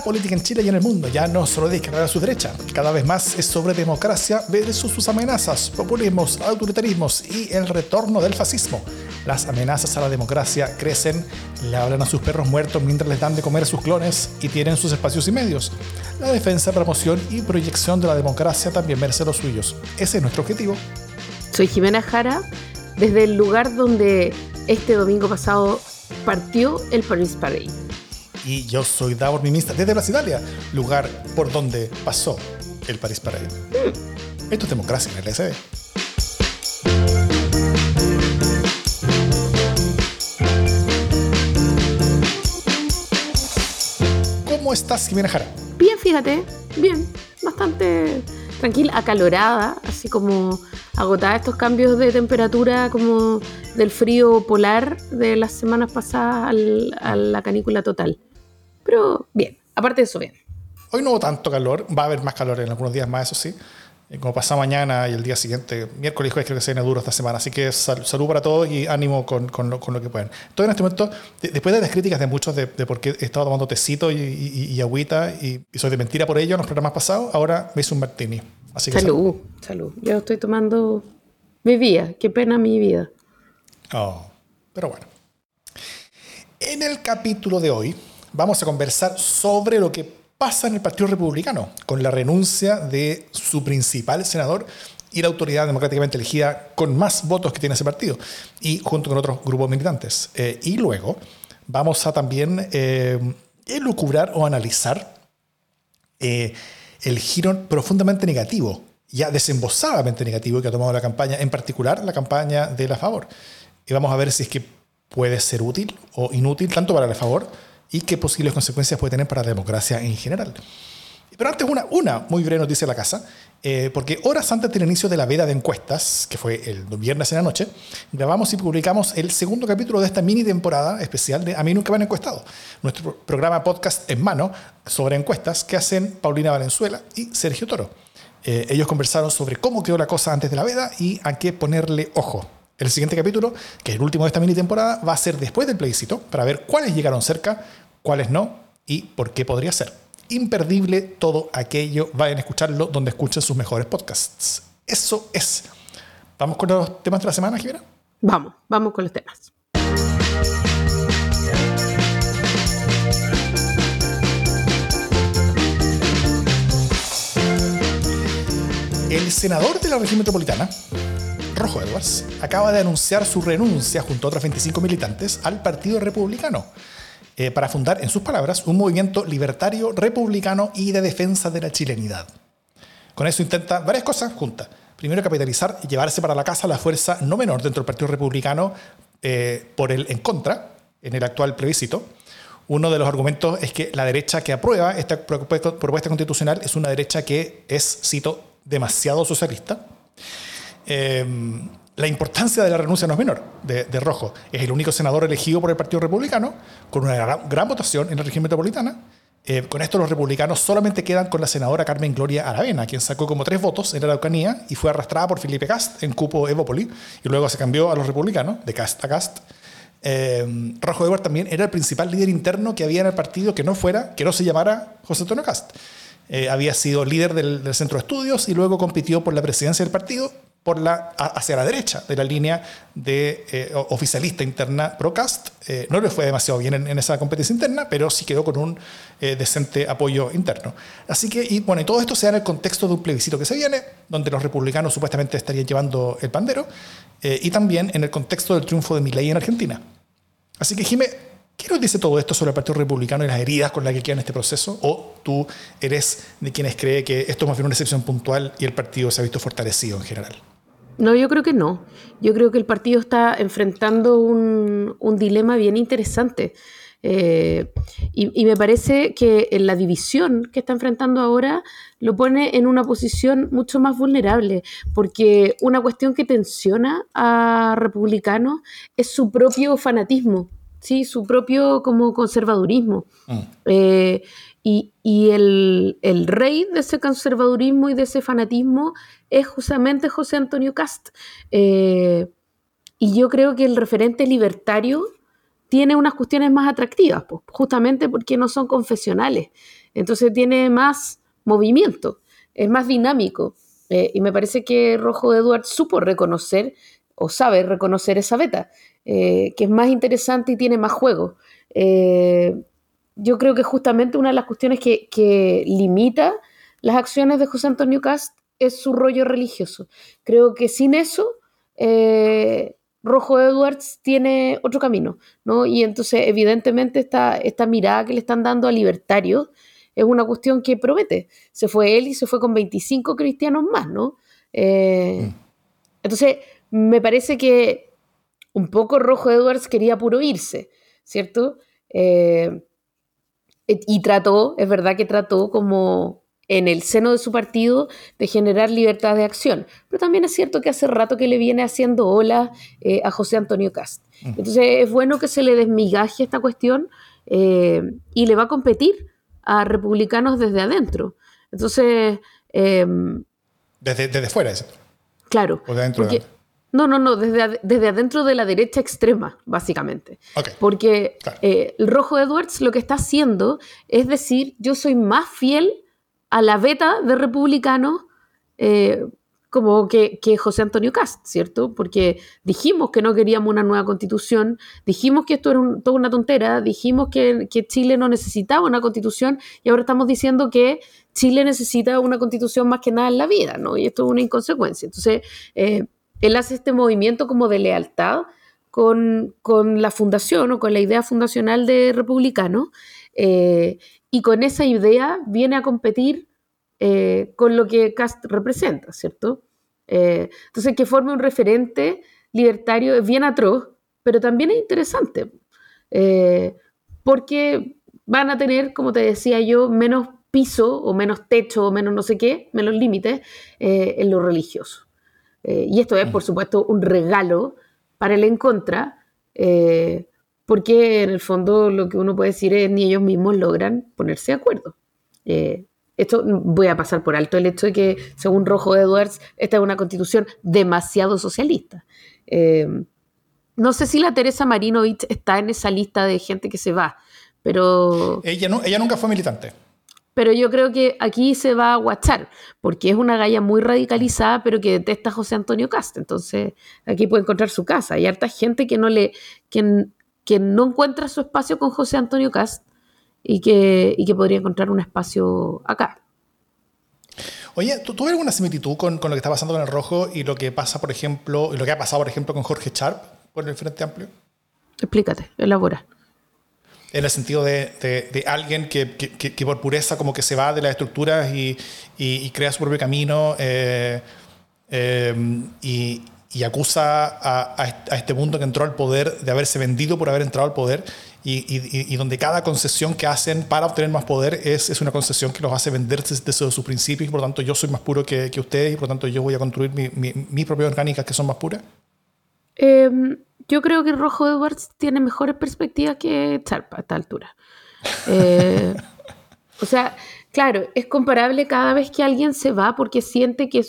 la política en Chile y en el mundo ya no solo de izquierda a su derecha, cada vez más es sobre democracia versus sus amenazas, populismos, autoritarismos y el retorno del fascismo. Las amenazas a la democracia crecen, le hablan a sus perros muertos mientras les dan de comer a sus clones y tienen sus espacios y medios. La defensa, promoción y proyección de la democracia también merece los suyos. Ese es nuestro objetivo. Soy Jimena Jara, desde el lugar donde este domingo pasado partió el Paris Parade. Y yo soy Davor Mimista desde Plaza Italia, lugar por donde pasó el Paris Parade. Esto es democracia en el LSD. ¿Cómo estás, Jimena Jara? Bien, fíjate, bien, bastante tranquila, acalorada, así como agotada estos cambios de temperatura como del frío polar de las semanas pasadas a la canícula total. Pero bien, aparte de eso, bien. Hoy no hubo tanto calor, va a haber más calor en algunos días más, eso sí. Eh, como pasa mañana y el día siguiente, miércoles y jueves creo que se viene duro esta semana. Así que salud para todos y ánimo con, con, lo, con, lo, que pueden. Todo en este momento, después de las críticas de muchos de, de por qué he estado tomando tecito y, y, agüita y, soy de mentira por ello en los programas pasados, ahora me hice un martini. Así que salud, salud, Yo estoy tomando mi vida. Qué pena mi vida. Oh, pero bueno. En el capítulo de hoy vamos a conversar sobre lo que pasa en el Partido Republicano con la renuncia de su principal senador y la autoridad democráticamente elegida con más votos que tiene ese partido, y junto con otros grupos militantes. Eh, y luego vamos a también eh, elucubrar o analizar eh, el giro profundamente negativo, ya desembosadamente negativo que ha tomado la campaña, en particular la campaña de la favor. Y vamos a ver si es que puede ser útil o inútil, tanto para la favor y qué posibles consecuencias puede tener para la democracia en general. Pero antes una, una muy breve noticia de la casa, eh, porque horas antes del inicio de la veda de encuestas, que fue el viernes en la noche, grabamos y publicamos el segundo capítulo de esta mini temporada especial de A mí nunca me han encuestado, nuestro programa podcast en mano sobre encuestas que hacen Paulina Valenzuela y Sergio Toro. Eh, ellos conversaron sobre cómo quedó la cosa antes de la veda y a qué ponerle ojo. El siguiente capítulo, que es el último de esta mini temporada, va a ser después del plebiscito para ver cuáles llegaron cerca, cuáles no y por qué podría ser. Imperdible todo aquello, vayan a escucharlo donde escuchen sus mejores podcasts. Eso es. ¿Vamos con los temas de la semana, Jimena? Vamos, vamos con los temas. El senador de la región metropolitana, Rojo Edwards, acaba de anunciar su renuncia junto a otros 25 militantes al Partido Republicano eh, para fundar, en sus palabras, un movimiento libertario, republicano y de defensa de la chilenidad. Con eso intenta varias cosas juntas. Primero, capitalizar y llevarse para la casa la fuerza no menor dentro del Partido Republicano eh, por el en contra en el actual plebiscito. Uno de los argumentos es que la derecha que aprueba esta propuesta, constitucional es una derecha que es, cito, demasiado socialista. Eh, la importancia de la renuncia no es menor, de, Rojo. Es el único senador elegido por el Partido Republicano, con una gran, votación en la región metropolitana. Eh, con esto los republicanos solamente quedan con la senadora Carmen Gloria Aravena, quien sacó como tres votos en la Araucanía y fue arrastrada por Felipe Cast en cupo Evópoli, y luego se cambió a los republicanos, de Cast a Cast. Eh, Rojo Edward también era el principal líder interno que había en el partido que no fuera, que no se llamara José Antonio Cast. Eh, había sido líder del, del, centro de estudios y luego compitió por la presidencia del partido, por la, hacia la derecha de la línea de eh, oficialista interna Procast. Eh, no le fue demasiado bien en, esa competencia interna, pero sí quedó con un eh, decente apoyo interno. Así que, y bueno, y todo esto se da en el contexto de un plebiscito que se viene, donde los republicanos supuestamente estarían llevando el pandero, y también en el contexto del triunfo de Milei en Argentina. Así que, Jimé, ¿qué nos dice todo esto sobre el Partido Republicano y las heridas con las que queda en este proceso? ¿O tú eres de quienes cree que esto es más bien una excepción puntual y el partido se ha visto fortalecido en general? No, yo creo que no. Yo creo que el partido está enfrentando un, dilema bien interesante. Eh, y, me parece que la división que está enfrentando ahora lo pone en una posición mucho más vulnerable, porque una cuestión que tensiona a republicanos es su propio fanatismo, ¿sí? su propio como conservadurismo. Mm. Eh, y, el, el, rey de ese conservadurismo y de ese fanatismo es justamente José Antonio Cast. Eh, y yo creo que el referente libertario tiene unas cuestiones más atractivas, pues, justamente porque no son confesionales. Entonces tiene más movimiento, es más dinámico. Eh, y me parece que Rojo Edward supo reconocer o sabe reconocer esa beta, eh, que es más interesante y tiene más juego. Eh, yo creo que justamente una de las cuestiones que, limita las acciones de José Antonio Cast es su rollo religioso. Creo que sin eso, Rojo Edwards tiene otro camino, ¿no? Y entonces, evidentemente, esta, esta mirada que le están dando a libertarios es una cuestión que promete. Se fue él y se fue con 25 cristianos más, ¿no? Mm. Entonces, me parece que un poco Rojo Edwards quería puro irse, ¿cierto? Eh, y trató, es verdad que trató como en el seno de su partido de generar libertad de acción. Pero también es cierto que hace rato que le viene haciendo ola eh, a José Antonio Cast. Entonces es bueno que se le desmigaje esta cuestión eh, y le va a competir a republicanos desde adentro. Entonces... desde, desde fuera, Claro. O de adentro. No, no, no, desde, desde adentro de la derecha extrema, básicamente. Porque eh, el Rojo Edwards lo que está haciendo es decir, yo soy más fiel a la beta de republicanos eh, como que, José Antonio Cast, ¿cierto? Porque dijimos que no queríamos una nueva constitución, dijimos que esto era toda una tontera, dijimos que, Chile no necesitaba una constitución y ahora estamos diciendo que Chile necesita una constitución más que nada en la vida, ¿no? Y esto es una inconsecuencia. Entonces, eh, él hace este movimiento como de lealtad con, la fundación o con la idea fundacional de republicano eh, y con esa idea viene a competir eh, con lo que Cast representa, ¿cierto? Eh, entonces, que forme un referente libertario es bien atroz, pero también es interesante, porque van a tener, como te decía yo, menos piso o menos techo o menos no sé qué, menos límites en lo religioso. Eh, y esto es, por supuesto, un regalo para el en contra, eh, porque en el fondo lo que uno puede decir es ni ellos mismos logran ponerse de acuerdo. Eh, esto voy a pasar por alto el hecho de que, según Rojo Edwards, esta es una constitución demasiado socialista. no sé si la Teresa Marinovich está en esa lista de gente que se va, pero... Ella, no, ella nunca fue militante pero yo creo que aquí se va a guachar, porque es una galla muy radicalizada, pero que detesta a José Antonio Cast. Entonces, aquí puede encontrar su casa. Hay harta gente que no le, que, que no encuentra su espacio con José Antonio Cast y que, y que podría encontrar un espacio acá. Oye, ¿tú, ¿tú ves alguna similitud con, con, lo que está pasando con el rojo y lo que pasa, por ejemplo, y lo que ha pasado, por ejemplo, con Jorge Sharp por el Frente Amplio? Explícate, elabora en el sentido de, de, alguien que, que, que, por pureza como que se va de las estructuras y, y, crea su propio camino eh, eh, y, y, acusa a, a, este mundo que entró al poder de haberse vendido por haber entrado al poder y, donde cada concesión que hacen para obtener más poder es, es una concesión que los hace venderse desde sus principios y por lo tanto yo soy más puro que, ustedes y por lo tanto yo voy a construir mis mi, mi propias orgánicas que son más puras. Eh, yo creo que Rojo Edwards tiene mejores perspectivas que Charpa a esta altura. Eh, o sea, claro, es comparable cada vez que alguien se va porque siente que,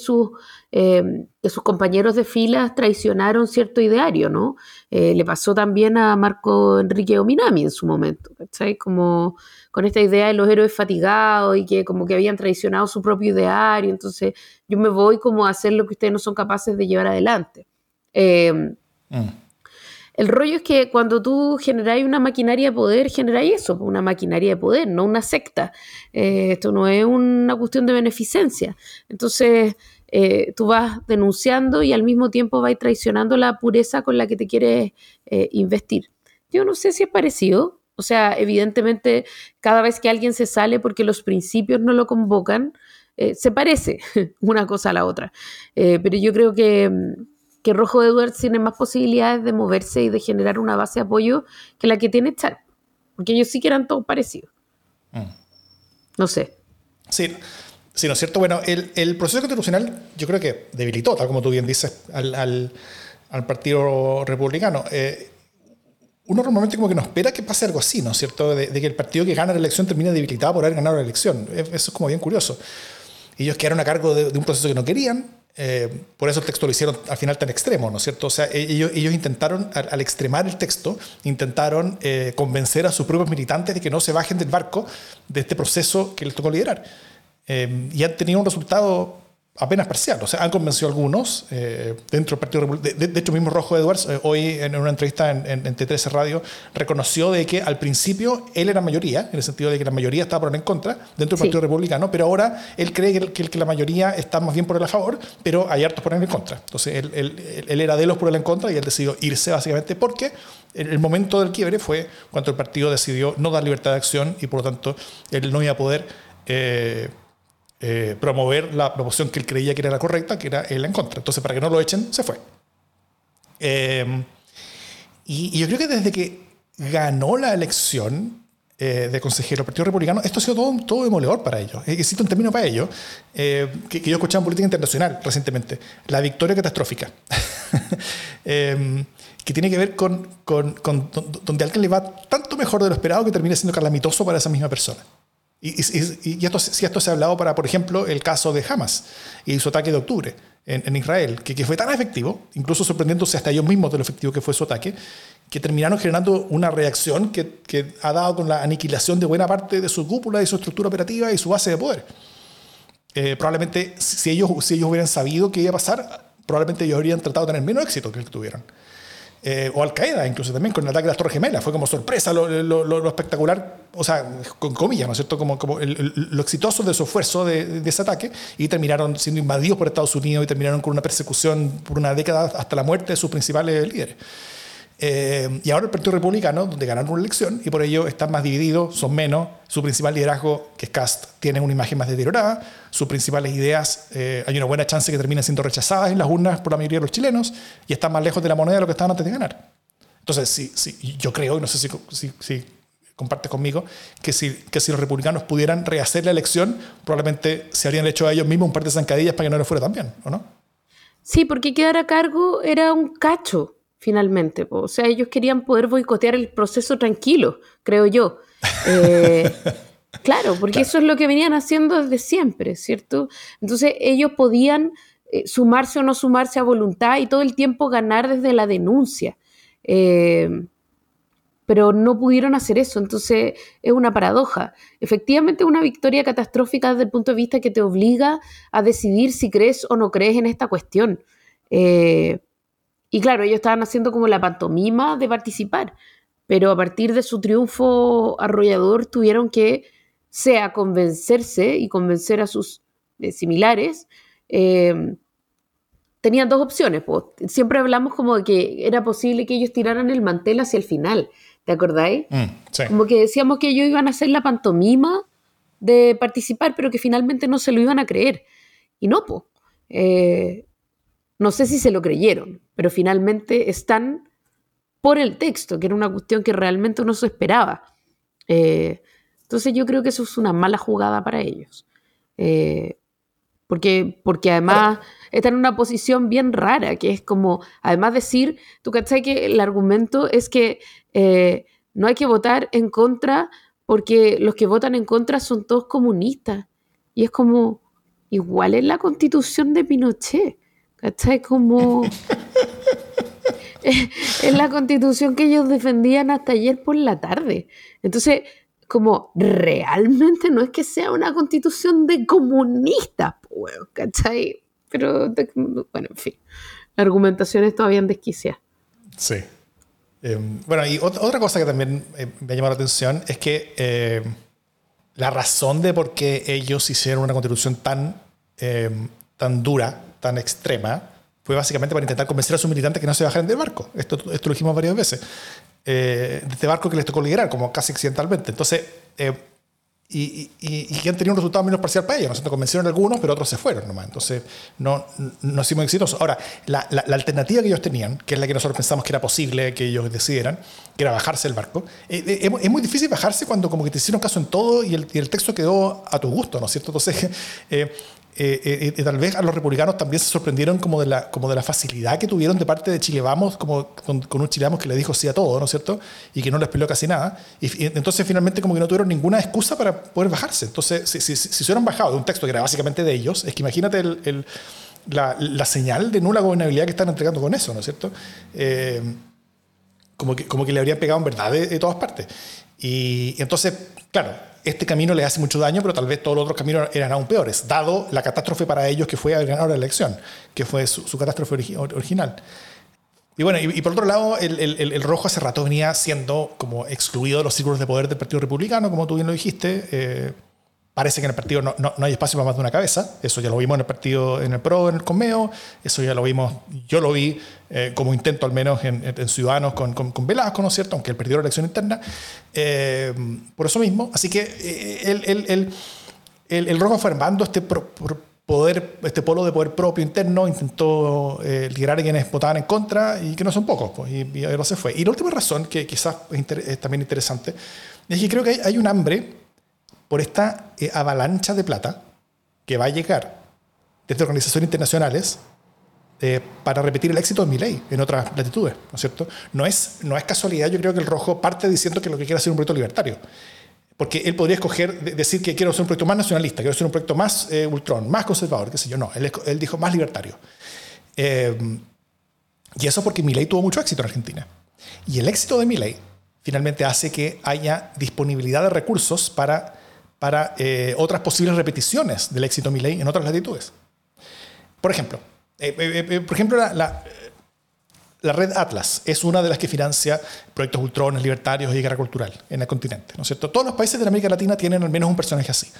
eh, sus compañeros de filas traicionaron cierto ideario, ¿no? Eh, le pasó también a Marco Enrique Ominami en su momento, ¿cachai? Como con esta idea de los héroes fatigados y que como que habían traicionado su propio ideario, entonces yo me voy como a hacer lo que ustedes no son capaces de llevar adelante. El rollo es que cuando tú generáis una maquinaria de poder, generáis eso, una maquinaria de poder, no una secta. Eh, esto no es una cuestión de beneficencia. Entonces, eh, tú vas denunciando y al mismo tiempo vas traicionando la pureza con la que te quieres eh, investir. Yo no sé si es parecido. O sea, evidentemente, cada vez que alguien se sale porque los principios no lo convocan, se parece una cosa a la otra. pero yo creo que mm, que Rojo Edwards tiene más posibilidades de moverse y de generar una base de apoyo que la que tiene Char. Porque ellos sí que eran todos parecidos. Mm. No sé. Sí, sí, ¿no es cierto? Bueno, el, el, proceso constitucional yo creo que debilitó, tal como tú bien dices, al, al, al Partido Republicano. Eh, uno normalmente como que no espera que pase algo así, ¿no es cierto? De, que el partido que gana la elección termine debilitado por haber ganado la elección. Eso es como bien curioso. Ellos quedaron a cargo de, de un proceso que no querían, Eh, por eso el texto lo hicieron al final tan extremo, ¿no es cierto? O sea, e-, ellos, intentaron, al, extremar el texto, intentaron eh, convencer a sus propios militantes de que no se bajen del barco de este proceso que les tocó liderar. Eh, y han tenido un resultado apenas parcial. O sea, han convencido a algunos eh, dentro del Partido Republicano. De, hecho, mismo Rojo Edwards, eh, hoy en una entrevista en, en, T13 Radio, reconoció de que al principio él era mayoría, en el sentido de que la mayoría estaba por en contra dentro del Partido Republicano, pero ahora él cree que, que, la mayoría está más bien por el a favor, pero hay hartos por el en contra. Entonces, él, él, él, era de los por el en contra y él decidió irse básicamente porque el, momento del quiebre fue cuando el partido decidió no dar libertad de acción y por lo tanto él no iba a poder... Eh, eh, promover la promoción que él creía que era la correcta, que era él en contra. Entonces, para que no lo echen, se fue. Eh, y, yo creo que desde que ganó la elección eh, de consejero del Partido Republicano, esto ha sido todo, todo demoledor para ellos. Existe un término para ello que, yo escuchaba en política internacional recientemente, la victoria catastrófica. que tiene que ver con, con, con, donde alguien le va tanto mejor de lo esperado que termina siendo calamitoso para esa misma persona. Y, y, esto, si esto se ha hablado para, por ejemplo, el caso de Hamas y su ataque de octubre en, Israel, que, que, fue tan efectivo, incluso sorprendiéndose hasta ellos mismos de lo efectivo que fue su ataque, que terminaron generando una reacción que, que ha dado con la aniquilación de buena parte de su cúpula y su estructura operativa y su base de poder. Eh, probablemente, si ellos, si ellos hubieran sabido qué iba a pasar, probablemente ellos habrían tratado de tener menos éxito que el que tuvieron. Eh, o Al Qaeda, incluso también con el ataque de las Torres Gemelas. Fue como sorpresa lo, espectacular, o sea, con comillas, ¿no es cierto? Como, como lo exitoso de su esfuerzo de, de, ese ataque y terminaron siendo invadidos por Estados Unidos y terminaron con una persecución por una década hasta la muerte de sus principales líderes. Eh, y ahora el Partido Republicano, donde ganaron una elección y por ello están más divididos, son menos. Su principal liderazgo, que es Cast, tiene una imagen más deteriorada. Sus principales ideas, eh, hay una buena chance que terminen siendo rechazadas en las urnas por la mayoría de los chilenos y están más lejos de la moneda de lo que estaban antes de ganar. Entonces, sí, sí, yo creo, y no sé si, si, si comparte conmigo, que si, que si los republicanos pudieran rehacer la elección, probablemente se habrían hecho a ellos mismos un par de zancadillas para que no les fuera tan bien, ¿o no? Sí, porque quedar a cargo era un cacho finalmente. O sea, ellos querían poder boicotear el proceso tranquilo, creo yo. Eh, claro, porque eso es lo que venían haciendo desde siempre, ¿cierto? Entonces ellos podían eh, sumarse o no sumarse a voluntad y todo el tiempo ganar desde la denuncia. Eh, pero no pudieron hacer eso, entonces es una paradoja. Efectivamente, una victoria catastrófica desde el punto de vista que te obliga a decidir si crees o no crees en esta cuestión. Y claro, ellos estaban haciendo como la pantomima de participar, pero a partir de su triunfo arrollador tuvieron que, sea convencerse y convencer a sus eh, similares. Eh, tenían dos opciones. Siempre hablamos como de que era posible que ellos tiraran el mantel hacia el final. ¿Te acordáis? Mm, como que decíamos que ellos iban a hacer la pantomima de participar, pero que finalmente no se lo iban a creer. Y no, pues. No sé si se lo creyeron, pero finalmente están por el texto, que era una cuestión que realmente uno se esperaba. Eh, entonces yo creo que eso es una mala jugada para ellos. Eh, porque, porque además están en una posición bien rara, que es como, además decir, tú cachai que el argumento es que eh, no hay que votar en contra porque los que votan en contra son todos comunistas. Y es como, igual es la constitución de Pinochet. ¿Cachai? Como... es la constitución que ellos defendían hasta ayer por la tarde. Entonces, como realmente no es que sea una constitución de comunistas, pues, ¿cachai? Pero, bueno, en fin, la argumentación es todavía en desquicia. Sí. Eh, bueno, y otra cosa que también eh, me ha llamado la atención es que eh, la razón de por qué ellos hicieron una constitución tan, tan dura tan extrema fue básicamente para intentar convencer a sus militantes que no se bajaran del barco. Esto, esto lo dijimos varias veces. Eh, de este barco que les tocó liderar, como casi accidentalmente. Entonces, eh, y, y, que han tenido un resultado menos parcial para ellos. ¿no? convencieron algunos, pero otros se fueron nomás. Entonces, no, no hicimos exitosos. Ahora, la, la, alternativa que ellos tenían, que es la que nosotros pensamos que era posible que ellos decidieran, que era bajarse el barco, eh, es, muy difícil bajarse cuando como que te hicieron caso en todo y el, y el texto quedó a tu gusto, ¿no es cierto? Entonces, eh, eh, eh, tal vez a los republicanos también se sorprendieron como de la, como de la facilidad que tuvieron de parte de Chile Vamos, como con, un Chile Vamos que le dijo sí a todo, ¿no es cierto? Y que no les peleó casi nada. Y, entonces finalmente como que no tuvieron ninguna excusa para poder bajarse. Entonces, si, si, si, se hubieran bajado de un texto que era básicamente de ellos, es que imagínate el, la, señal de nula gobernabilidad que están entregando con eso, ¿no es cierto? Eh, como, que, como que le habrían pegado en verdad de, todas partes. Y, entonces, claro, este camino le hace mucho daño, pero tal vez todos los otros caminos eran aún peores, dado la catástrofe para ellos que fue haber ganado la elección, que fue su, catástrofe original. Y bueno, y, por otro lado, el, el, rojo hace rato venía siendo como excluido de los círculos de poder del Partido Republicano, como tú bien lo dijiste. Eh, Parece que en el partido no, no, hay espacio para más de una cabeza. Eso ya lo vimos en el partido, en el PRO, en el Comeo. Eso ya lo vimos, yo lo vi eh, como intento al menos en, en Ciudadanos con, con, con, Velasco, ¿no es cierto? Aunque él perdió la elección interna. Eh, por eso mismo. Así que eh, el, el, el, el, Rojo fue armando este poder, este polo de poder propio interno, intentó liderar a quienes votaban en contra y que no son pocos, pues, y, y ahora se fue. Y la última razón, que quizás es, también interesante, es que creo que hay, hay un hambre por esta eh, avalancha de plata que va a llegar desde organizaciones internacionales eh, para repetir el éxito de mi ley en otras latitudes, ¿no es cierto? No es, no es casualidad, yo creo que el rojo parte diciendo que lo que quiere hacer un proyecto libertario. Porque él podría escoger, decir que quiero hacer un proyecto más nacionalista, quiero hacer un proyecto más eh, ultrón, más conservador, qué sé yo. No, él, él dijo más libertario. y eso porque mi ley tuvo mucho éxito en Argentina. Y el éxito de mi ley finalmente hace que haya disponibilidad de recursos para para eh, otras posibles repeticiones del éxito Milley en otras latitudes. Por ejemplo, eh, eh, por ejemplo la, la, red Atlas es una de las que financia proyectos ultrones, libertarios y guerra cultural en el continente. ¿no es cierto? Todos los países de América Latina tienen al menos un personaje así.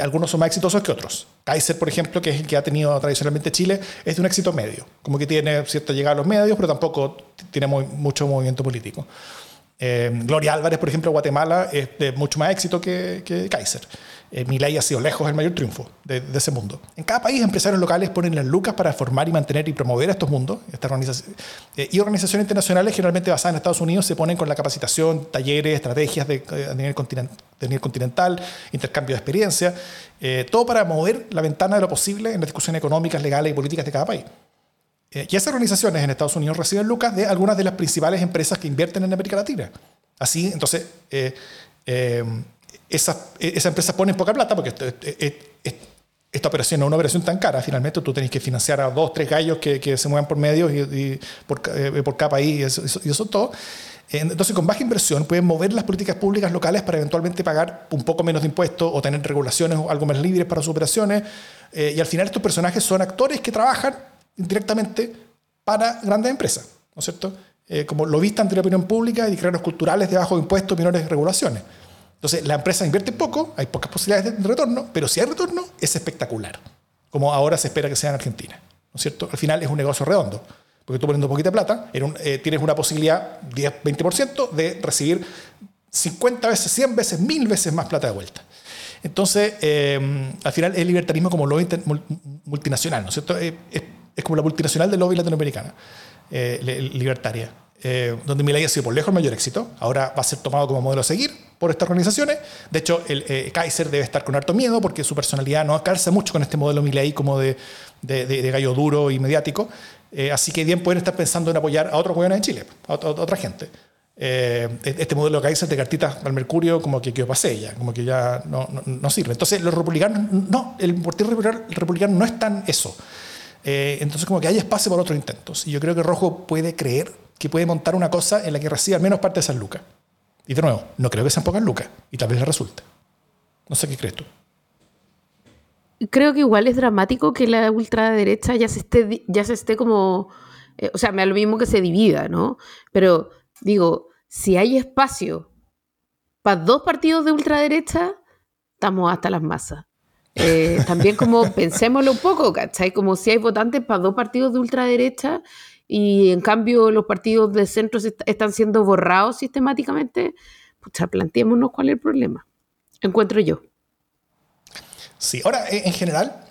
algunos son más exitosos que otros. Kaiser, por ejemplo, que es el que ha tenido tradicionalmente Chile, es de un éxito medio. Como que tiene cierta llegada a los medios, pero tampoco tiene mucho movimiento político. Eh, Gloria Álvarez, por ejemplo, Guatemala, es de mucho más éxito que, Kaiser. Eh, Milei ha sido lejos el mayor triunfo de, ese mundo. En cada país, empresarios locales ponen las lucas para formar y mantener y promover estos mundos. Esta organización, eh, y organizaciones internacionales, generalmente basadas en Estados Unidos, se ponen con la capacitación, talleres, estrategias de, a nivel, continental, intercambio de experiencia, todo para mover la ventana de lo posible en las discusiones económicas, legales y políticas de cada país. Eh, y esas organizaciones en Estados Unidos reciben lucas de algunas de las principales empresas que invierten en América Latina. Así, entonces, eh, eh, esas, empresas ponen poca plata porque esta operación no es una operación tan cara. Finalmente, tú tenés que financiar a dos, tres gallos que, se muevan por medio y, por, por, cada y eso, y eso todo. Entonces, con baja inversión pueden mover las políticas públicas locales para eventualmente pagar un poco menos de impuestos o tener regulaciones algo más libres para sus operaciones. y al final estos personajes son actores que trabajan indirectamente para grandes empresas, ¿no es cierto? Eh, como lo vista ante la opinión pública y creadores culturales de bajo impuestos, menores regulaciones. Entonces, la empresa invierte poco, hay pocas posibilidades de retorno, pero si hay retorno, es espectacular, como ahora se espera que sea en Argentina, ¿no es cierto? Al final es un negocio redondo, porque tú poniendo poquita plata, eh, tienes una posibilidad, 10, 20%, de recibir 50 veces, 100 veces, 1000 veces más plata de vuelta. Entonces, eh, al final el libertarismo como lo multinacional, ¿no es cierto? es es como la multinacional del lobby latinoamericana, eh, libertaria, eh, donde Milei ha sido por lejos el mayor éxito. Ahora va a ser tomado como modelo a seguir por estas organizaciones. De hecho, el eh, Kaiser debe estar con harto miedo porque su personalidad no calza mucho con este modelo Milei como de, de, gallo duro y mediático. así que bien pueden estar pensando en apoyar a otros gobiernos de Chile, a, otra gente. este modelo Kaiser de cartitas al Mercurio como que quedó pase ya, como que ya no, no, sirve. Entonces los republicanos, no, el Partido Republicano no es tan eso. Eh, entonces, como que hay espacio para otros intentos. Y yo creo que Rojo puede creer que puede montar una cosa en la que reciba al menos parte de esas lucas. Y de nuevo, no creo que sean pocas lucas. Y tal vez le resulte. No sé qué crees tú. Creo que igual es dramático que la ultraderecha ya se esté, ya se esté como. Eh, o sea, me da lo mismo que se divida, ¿no? Pero digo, si hay espacio para dos partidos de ultraderecha, estamos hasta las masas. Eh, también como pensémoslo un poco, ¿cachai? Como si hay votantes para dos partidos de ultraderecha y en cambio los partidos de centro están siendo borrados sistemáticamente, pues planteémonos cuál es el problema. Encuentro yo. Sí, ahora en general,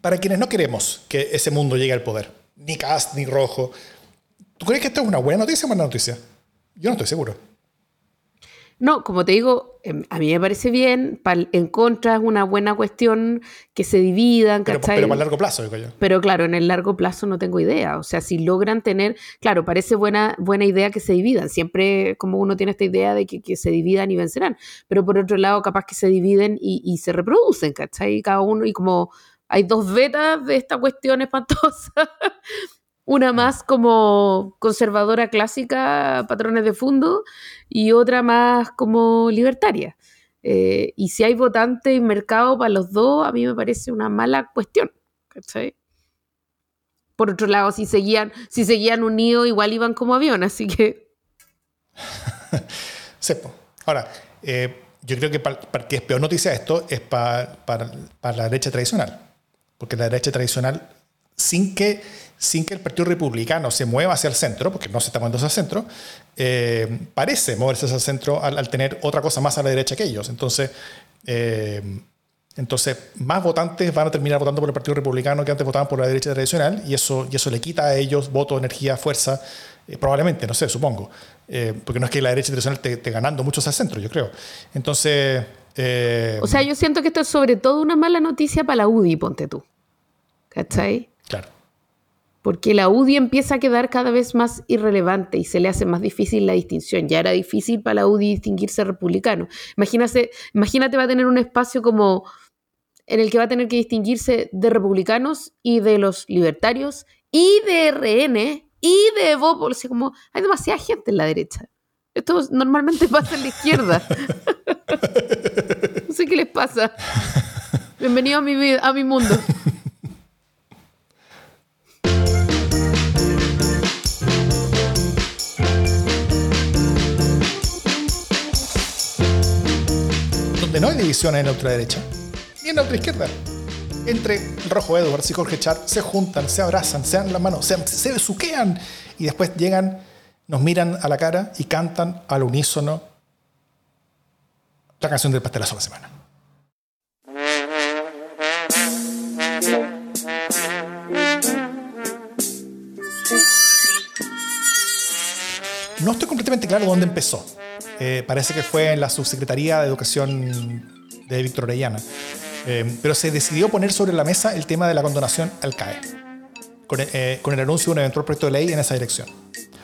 para quienes no queremos que ese mundo llegue al poder, ni Cast ni Rojo, ¿tú crees que esto es una buena noticia o mala noticia? Yo no estoy seguro. No, como te digo, em, a mí me parece bien, en contra es una buena cuestión que se dividan, pero, pero, para el largo plazo, digo yo. Pero claro, en el largo plazo no tengo idea. O sea, si logran tener, claro, parece buena, buena idea que se dividan. Siempre como uno tiene esta idea de que, se dividan y vencerán. Pero por otro lado, capaz que se dividen y, se reproducen, ¿cachai? Cada uno y como Hay dos vetas de esta cuestión espantosa. Una más como conservadora clásica, patrones de fondo, y otra más como libertaria. Eh, y si hay votante y mercado para los dos, a mí me parece una mala cuestión. Por otro lado, si seguían, si seguían unidos, igual iban como avión, así que. Sepo. Ahora, eh, yo creo que para, que es peor noticia esto es para, para, la derecha tradicional. Porque la derecha tradicional, sin que, sin que el Partido Republicano se mueva hacia el centro, porque no se está moviendo hacia el centro, eh, parece moverse hacia el centro al, tener otra cosa más a la derecha que ellos. Entonces, eh, entonces, más votantes van a terminar votando por el Partido Republicano que antes votaban por la derecha tradicional y eso, y eso le quita a ellos voto, energía, fuerza, eh, probablemente, no sé, supongo. porque no es que la derecha tradicional esté, ganando muchos al centro, yo creo. Entonces... o sea, yo siento que esto es sobre todo una mala noticia para la UDI, ponte tú. ¿Cachai? Porque la UDI empieza a quedar cada vez más irrelevante y se le hace más difícil la distinción. Ya era difícil para la UDI distinguirse republicano. Imagínate, imagínate va a tener un espacio como en el que va a tener que distinguirse de republicanos y de los libertarios y de RN y de Bópol. como hay demasiada gente en la derecha. Esto normalmente pasa en la izquierda. no sé qué les pasa. Bienvenido a mi vida, a mi mundo. No hay divisiones en la ultraderecha ni en la ultraizquierda. Entre Rojo Edwards y Jorge Char se juntan, se abrazan, se dan las manos, se, se besuquean y después llegan, nos miran a la cara y cantan al unísono la canción del pastelazo de la semana. No estoy completamente claro dónde empezó. Eh, parece que fue en la Subsecretaría de Educación de Víctor Orellana. Eh, pero se decidió poner sobre la mesa el tema de la condonación al CAE, eh, con el anuncio de un eventual proyecto de ley en esa dirección.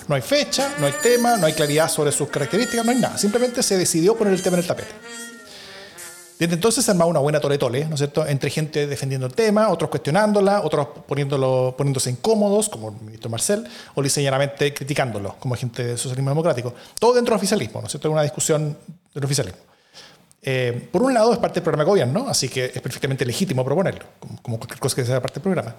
No hay fecha, no hay tema, no hay claridad sobre sus características, no hay nada. Simplemente se decidió poner el tema en el tapete. Desde entonces se armaba una buena tole-tole, ¿no es cierto?, entre gente defendiendo el tema, otros cuestionándola, otros poniéndolo, poniéndose incómodos, como el ministro Marcel, o liceñamente criticándolo, como gente del socialismo democrático. Todo dentro del oficialismo, ¿no es cierto?, una discusión del oficialismo. Eh, por un lado, es parte del programa de gobierno, así que es perfectamente legítimo proponerlo, como, cualquier cosa que sea parte del programa.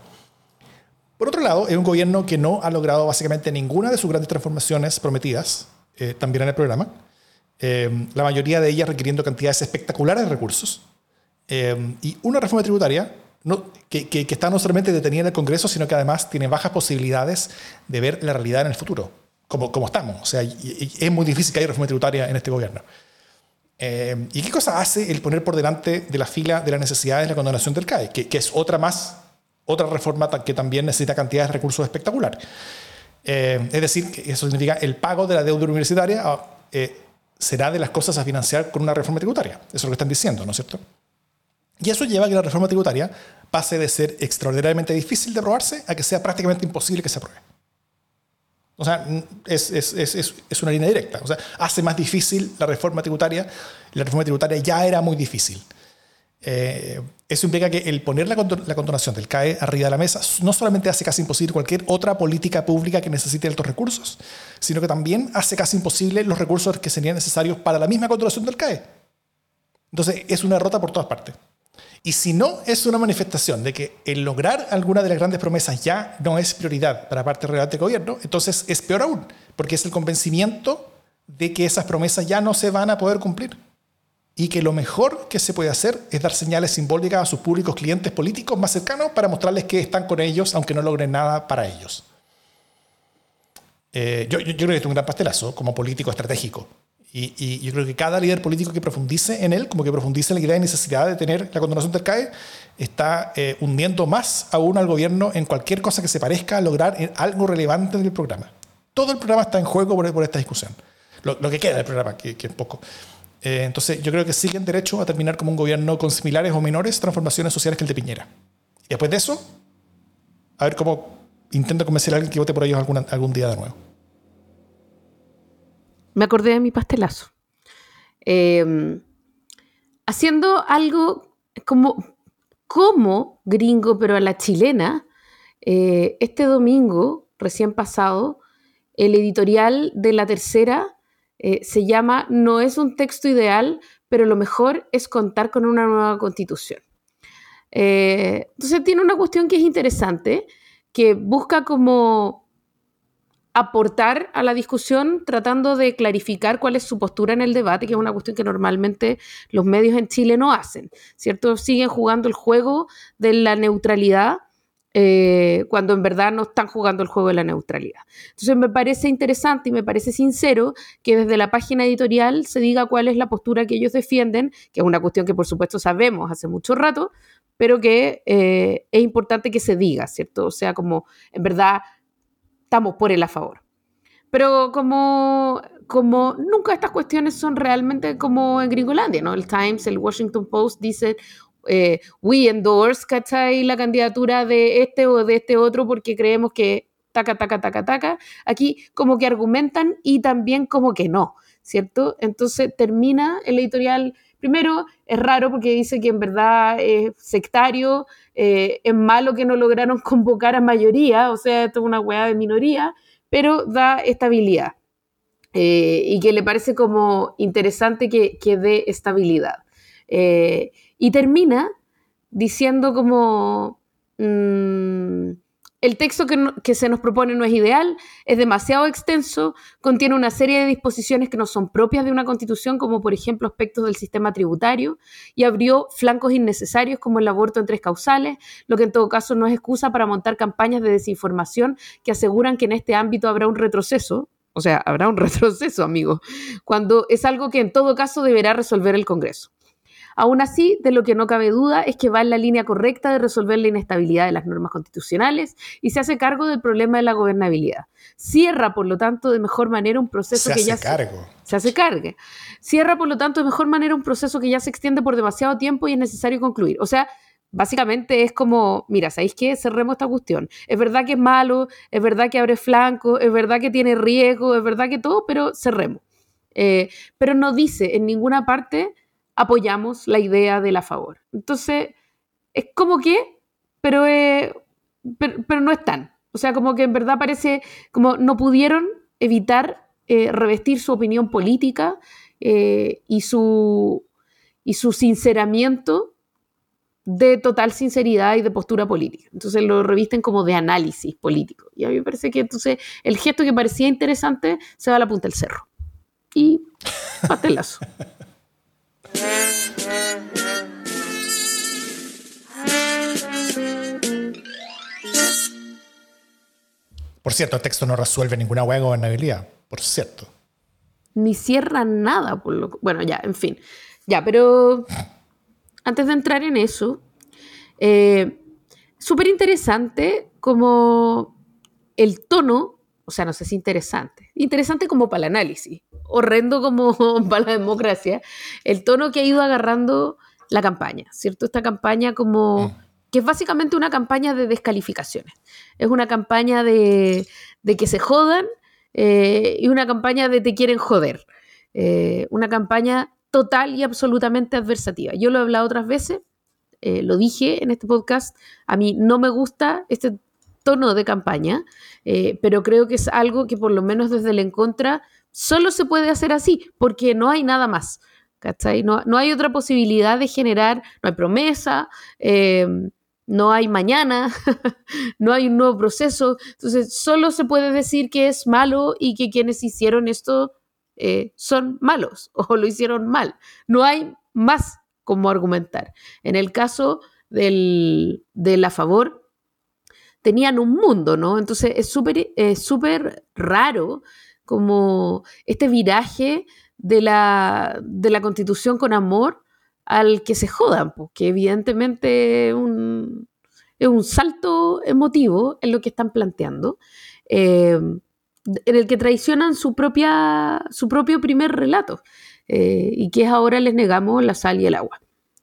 Por otro lado, es un gobierno que no ha logrado básicamente ninguna de sus grandes transformaciones prometidas, eh, también en el programa, eh, la mayoría de ellas requiriendo cantidades espectaculares de recursos, y una reforma tributaria no, que, que, está no solamente detenida en el Congreso, sino que además tiene bajas posibilidades de ver la realidad en el futuro, como, como estamos. O sea, es muy difícil que haya reforma tributaria en este gobierno. Eh, ¿Y qué cosa hace el poner por delante de la fila de las necesidades la condonación del CAE? Que, es otra más, otra reforma que también necesita cantidades de recursos espectaculares. Eh, es decir, que eso significa el pago de la deuda universitaria ah, eh, será de las cosas a financiar con una reforma tributaria. Eso es lo que están diciendo, ¿no es cierto? Y eso lleva a que la reforma tributaria pase de ser extraordinariamente difícil de aprobarse a que sea prácticamente imposible que se apruebe. O sea, es, es, es, es, una línea directa. O sea, hace más difícil la reforma tributaria. La reforma tributaria ya era muy difícil. Eh, eso implica que el poner la, condonación del CAE arriba de la mesa no solamente hace casi imposible cualquier otra política pública que necesite altos recursos, sino que también hace casi imposible los recursos que serían necesarios para la misma condonación del CAE. Entonces, es una derrota por todas partes. Y si no es una manifestación de que el lograr alguna de las grandes promesas ya no es prioridad para parte relevante del gobierno, entonces es peor aún, porque es el convencimiento de que esas promesas ya no se van a poder cumplir. Y que lo mejor que se puede hacer es dar señales simbólicas a sus públicos clientes políticos más cercanos para mostrarles que están con ellos, aunque no logren nada para ellos. Eh, yo, yo, creo que es un gran pastelazo como político estratégico. Y, yo creo que cada líder político que profundice en él, como que profundice en la idea de necesidad de tener la condonación del CAE, está eh, hundiendo más aún al gobierno en cualquier cosa que se parezca a lograr algo relevante del programa. Todo el programa está en juego por, esta discusión. Lo, que queda del programa, que, es poco. Eh, entonces, yo creo que siguen derecho a terminar como un gobierno con similares o menores transformaciones sociales que el de Piñera. Y después de eso, a ver cómo intento convencer a alguien que vote por ellos algún día de nuevo me acordé de mi pastelazo. Em, haciendo algo como como gringo, pero a la chilena, eh, este domingo, recién pasado, el editorial de la tercera eh, se llama No es un texto ideal, pero lo mejor es contar con una nueva constitución. Eh, entonces tiene una cuestión que es interesante, que busca como aportar a la discusión tratando de clarificar cuál es su postura en el debate, que es una cuestión que normalmente los medios en Chile no hacen, ¿cierto? Siguen jugando el juego de la neutralidad eh, cuando en verdad no están jugando el juego de la neutralidad. Entonces me parece interesante y me parece sincero que desde la página editorial se diga cuál es la postura que ellos defienden, que es una cuestión que por supuesto sabemos hace mucho rato, pero que eh, es importante que se diga, ¿cierto? O sea, como en verdad estamos por él a favor. Pero como, como nunca estas cuestiones son realmente como en Gringolandia, ¿no? El Times, el Washington Post dice, eh, we endorse, ¿cachai? La candidatura de este o de este otro porque creemos que taca, taca, taca, taca. Aquí como que argumentan y también como que no, ¿cierto? Entonces termina el editorial. Primero, es raro porque dice que en verdad es sectario, eh, es malo que no lograron convocar a mayoría, o sea, esto es una hueá de minoría, pero da estabilidad. Eh, y que le parece como interesante que, que dé estabilidad. Y termina diciendo como, mm, el texto que, se nos propone no es ideal, es demasiado extenso, contiene una serie de disposiciones que no son propias de una constitución, como por ejemplo aspectos del sistema tributario, y abrió flancos innecesarios como el aborto en tres causales, lo que en todo caso no es excusa para montar campañas de desinformación que aseguran que en este ámbito habrá un retroceso. O sea, habrá un retroceso, amigo, cuando es algo que en todo caso deberá resolver el Congreso. Aún así, de lo que no cabe duda es que va en la línea correcta de resolver la inestabilidad de las normas constitucionales y se hace cargo del problema de la gobernabilidad. Cierra, por lo tanto, de mejor manera un proceso que ya cargo. Se, se hace cargo. Cierra, por lo tanto, de mejor manera un proceso que ya se extiende por demasiado tiempo y es necesario concluir. O sea, básicamente es como, mira, ¿sabéis qué? Cerremos esta cuestión. Es verdad que es malo, es verdad que abre flanco, es verdad que tiene riesgo, es verdad que todo, pero cerremos. Eh, pero no dice en ninguna parte apoyamos la idea de la favor. Entonces, es como que, pero, eh, pero, no están. O sea, como que en verdad parece como no pudieron evitar eh, revestir su opinión política eh, y, su, y su sinceramiento de total sinceridad y de postura política. Entonces lo revisten como de análisis político. Y a mí me parece que entonces el gesto que parecía interesante se va a la punta del cerro. Y patelazo. Por cierto, el texto no resuelve ninguna hueá de gobernabilidad, por cierto. Ni cierra nada, por lo Bueno, ya, en fin. Ya, pero antes de entrar en eso, eh, súper interesante como el tono, o sea, no sé si interesante, interesante como para el análisis, horrendo como para la democracia, el tono que ha ido agarrando la campaña, ¿cierto? Esta campaña como... Mm. que es básicamente una campaña de descalificaciones. Es una campaña de, que se jodan eh, y una campaña de te quieren joder. Eh, una campaña total y absolutamente adversativa. Yo lo he hablado otras veces, eh, lo dije en este podcast, a mí no me gusta este tono de campaña, pero creo que es algo que por lo menos desde el en contra solo se puede hacer así, porque no hay nada más. ¿cachai? No, hay otra posibilidad de generar, no hay promesa, em, no hay mañana, no hay un nuevo proceso. Entonces, solo se puede decir que es malo y que quienes hicieron esto eh, son malos o lo hicieron mal. No hay más como argumentar. En el caso del, de la favor, tenían un mundo, ¿no? Entonces, es súper súper raro como este viraje de la, de la constitución con amor al que se jodan, porque evidentemente un, es un salto emotivo en lo que están planteando, eh, en el que traicionan su, propia, su propio primer relato, eh, y que es ahora les negamos la sal y el agua.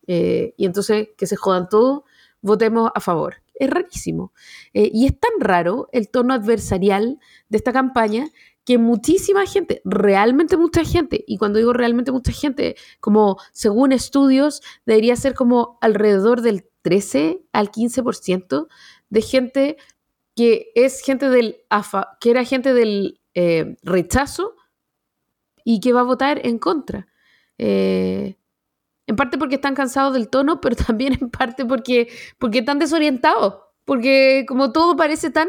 Eh, y entonces que se jodan todos, votemos a favor. Es rarísimo. y es tan raro el tono adversarial de esta campaña que muchísima gente, realmente mucha gente, y cuando digo realmente mucha gente, como según estudios, debería ser como alrededor del 13 al 15% de gente que es gente del AFA, que era gente del eh, rechazo y que va a votar en contra. Eh, en parte porque están cansados del tono, pero también en parte porque, porque están desorientados, porque como todo parece tan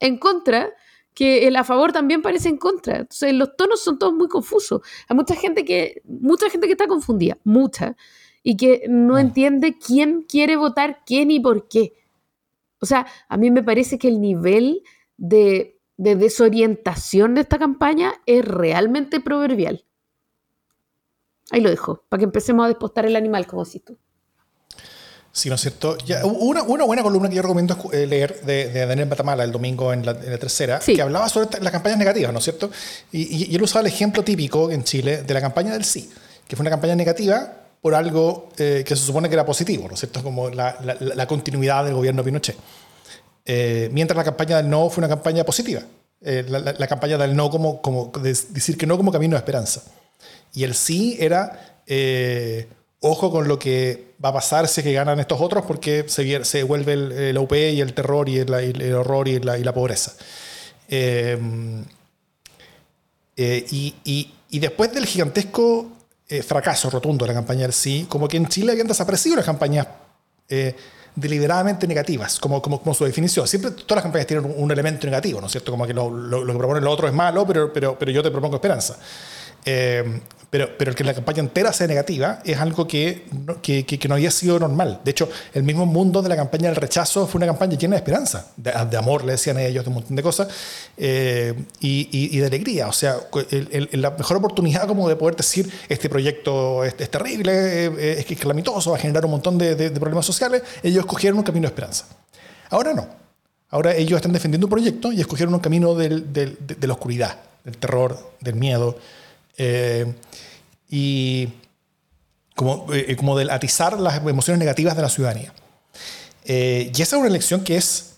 en contra, que el a favor también parece en contra. Entonces los tonos son todos muy confusos. Hay mucha gente que, mucha gente que está confundida, mucha, y que no mm. entiende quién quiere votar quién y por qué. O sea, a mí me parece que el nivel de, de desorientación de esta campaña es realmente proverbial. Ahí lo dejo, para que empecemos a despostar el animal, como si tú. Sí, ¿no es cierto? una, una, buena columna que yo recomiendo eh, leer de, de, Daniel Batamala el domingo en la, tercera, que hablaba sobre las campañas negativas, ¿no es cierto? Y, y, él usaba el ejemplo típico en Chile de la campaña del sí, que fue una campaña negativa por algo eh, que se supone que era positivo, ¿no es cierto? Como la, la, continuidad del gobierno Pinochet. Eh, mientras la campaña del no fue una campaña positiva. la, campaña del no como, como decir que no como camino de esperanza. Y el sí era ojo con lo que va a pasar si es que ganan estos otros, porque se, se vuelve el, la UP y el terror y el, horror y la, pobreza. Eh, eh, y, después del gigantesco eh, fracaso rotundo de la campaña del sí, como que en Chile habían desaparecido las campañas deliberadamente negativas, como, como, como, su definición. Siempre todas las campañas tienen un, elemento negativo, ¿no es cierto? Como que lo, lo, lo que propone el otro es malo, pero, pero, pero yo te propongo esperanza. Pero, pero el que la campaña entera sea negativa es algo que, que, que, no había sido normal. De hecho, el mismo mundo de la campaña del rechazo fue una campaña llena de esperanza, de, amor, le decían ellos, de un montón de cosas, eh, y, y, de alegría. O sea, la mejor oportunidad como de poder decir, este proyecto es, terrible, eh, es, es calamitoso, va a generar un montón de, de, problemas sociales, ellos escogieron un camino de esperanza. Ahora no. Ahora ellos están defendiendo un proyecto y escogieron un camino del, del, de, la oscuridad, del terror, del miedo. Eh, y como, eh, como del atizar las emociones negativas de la ciudadanía. Eh, y esa es una elección que es,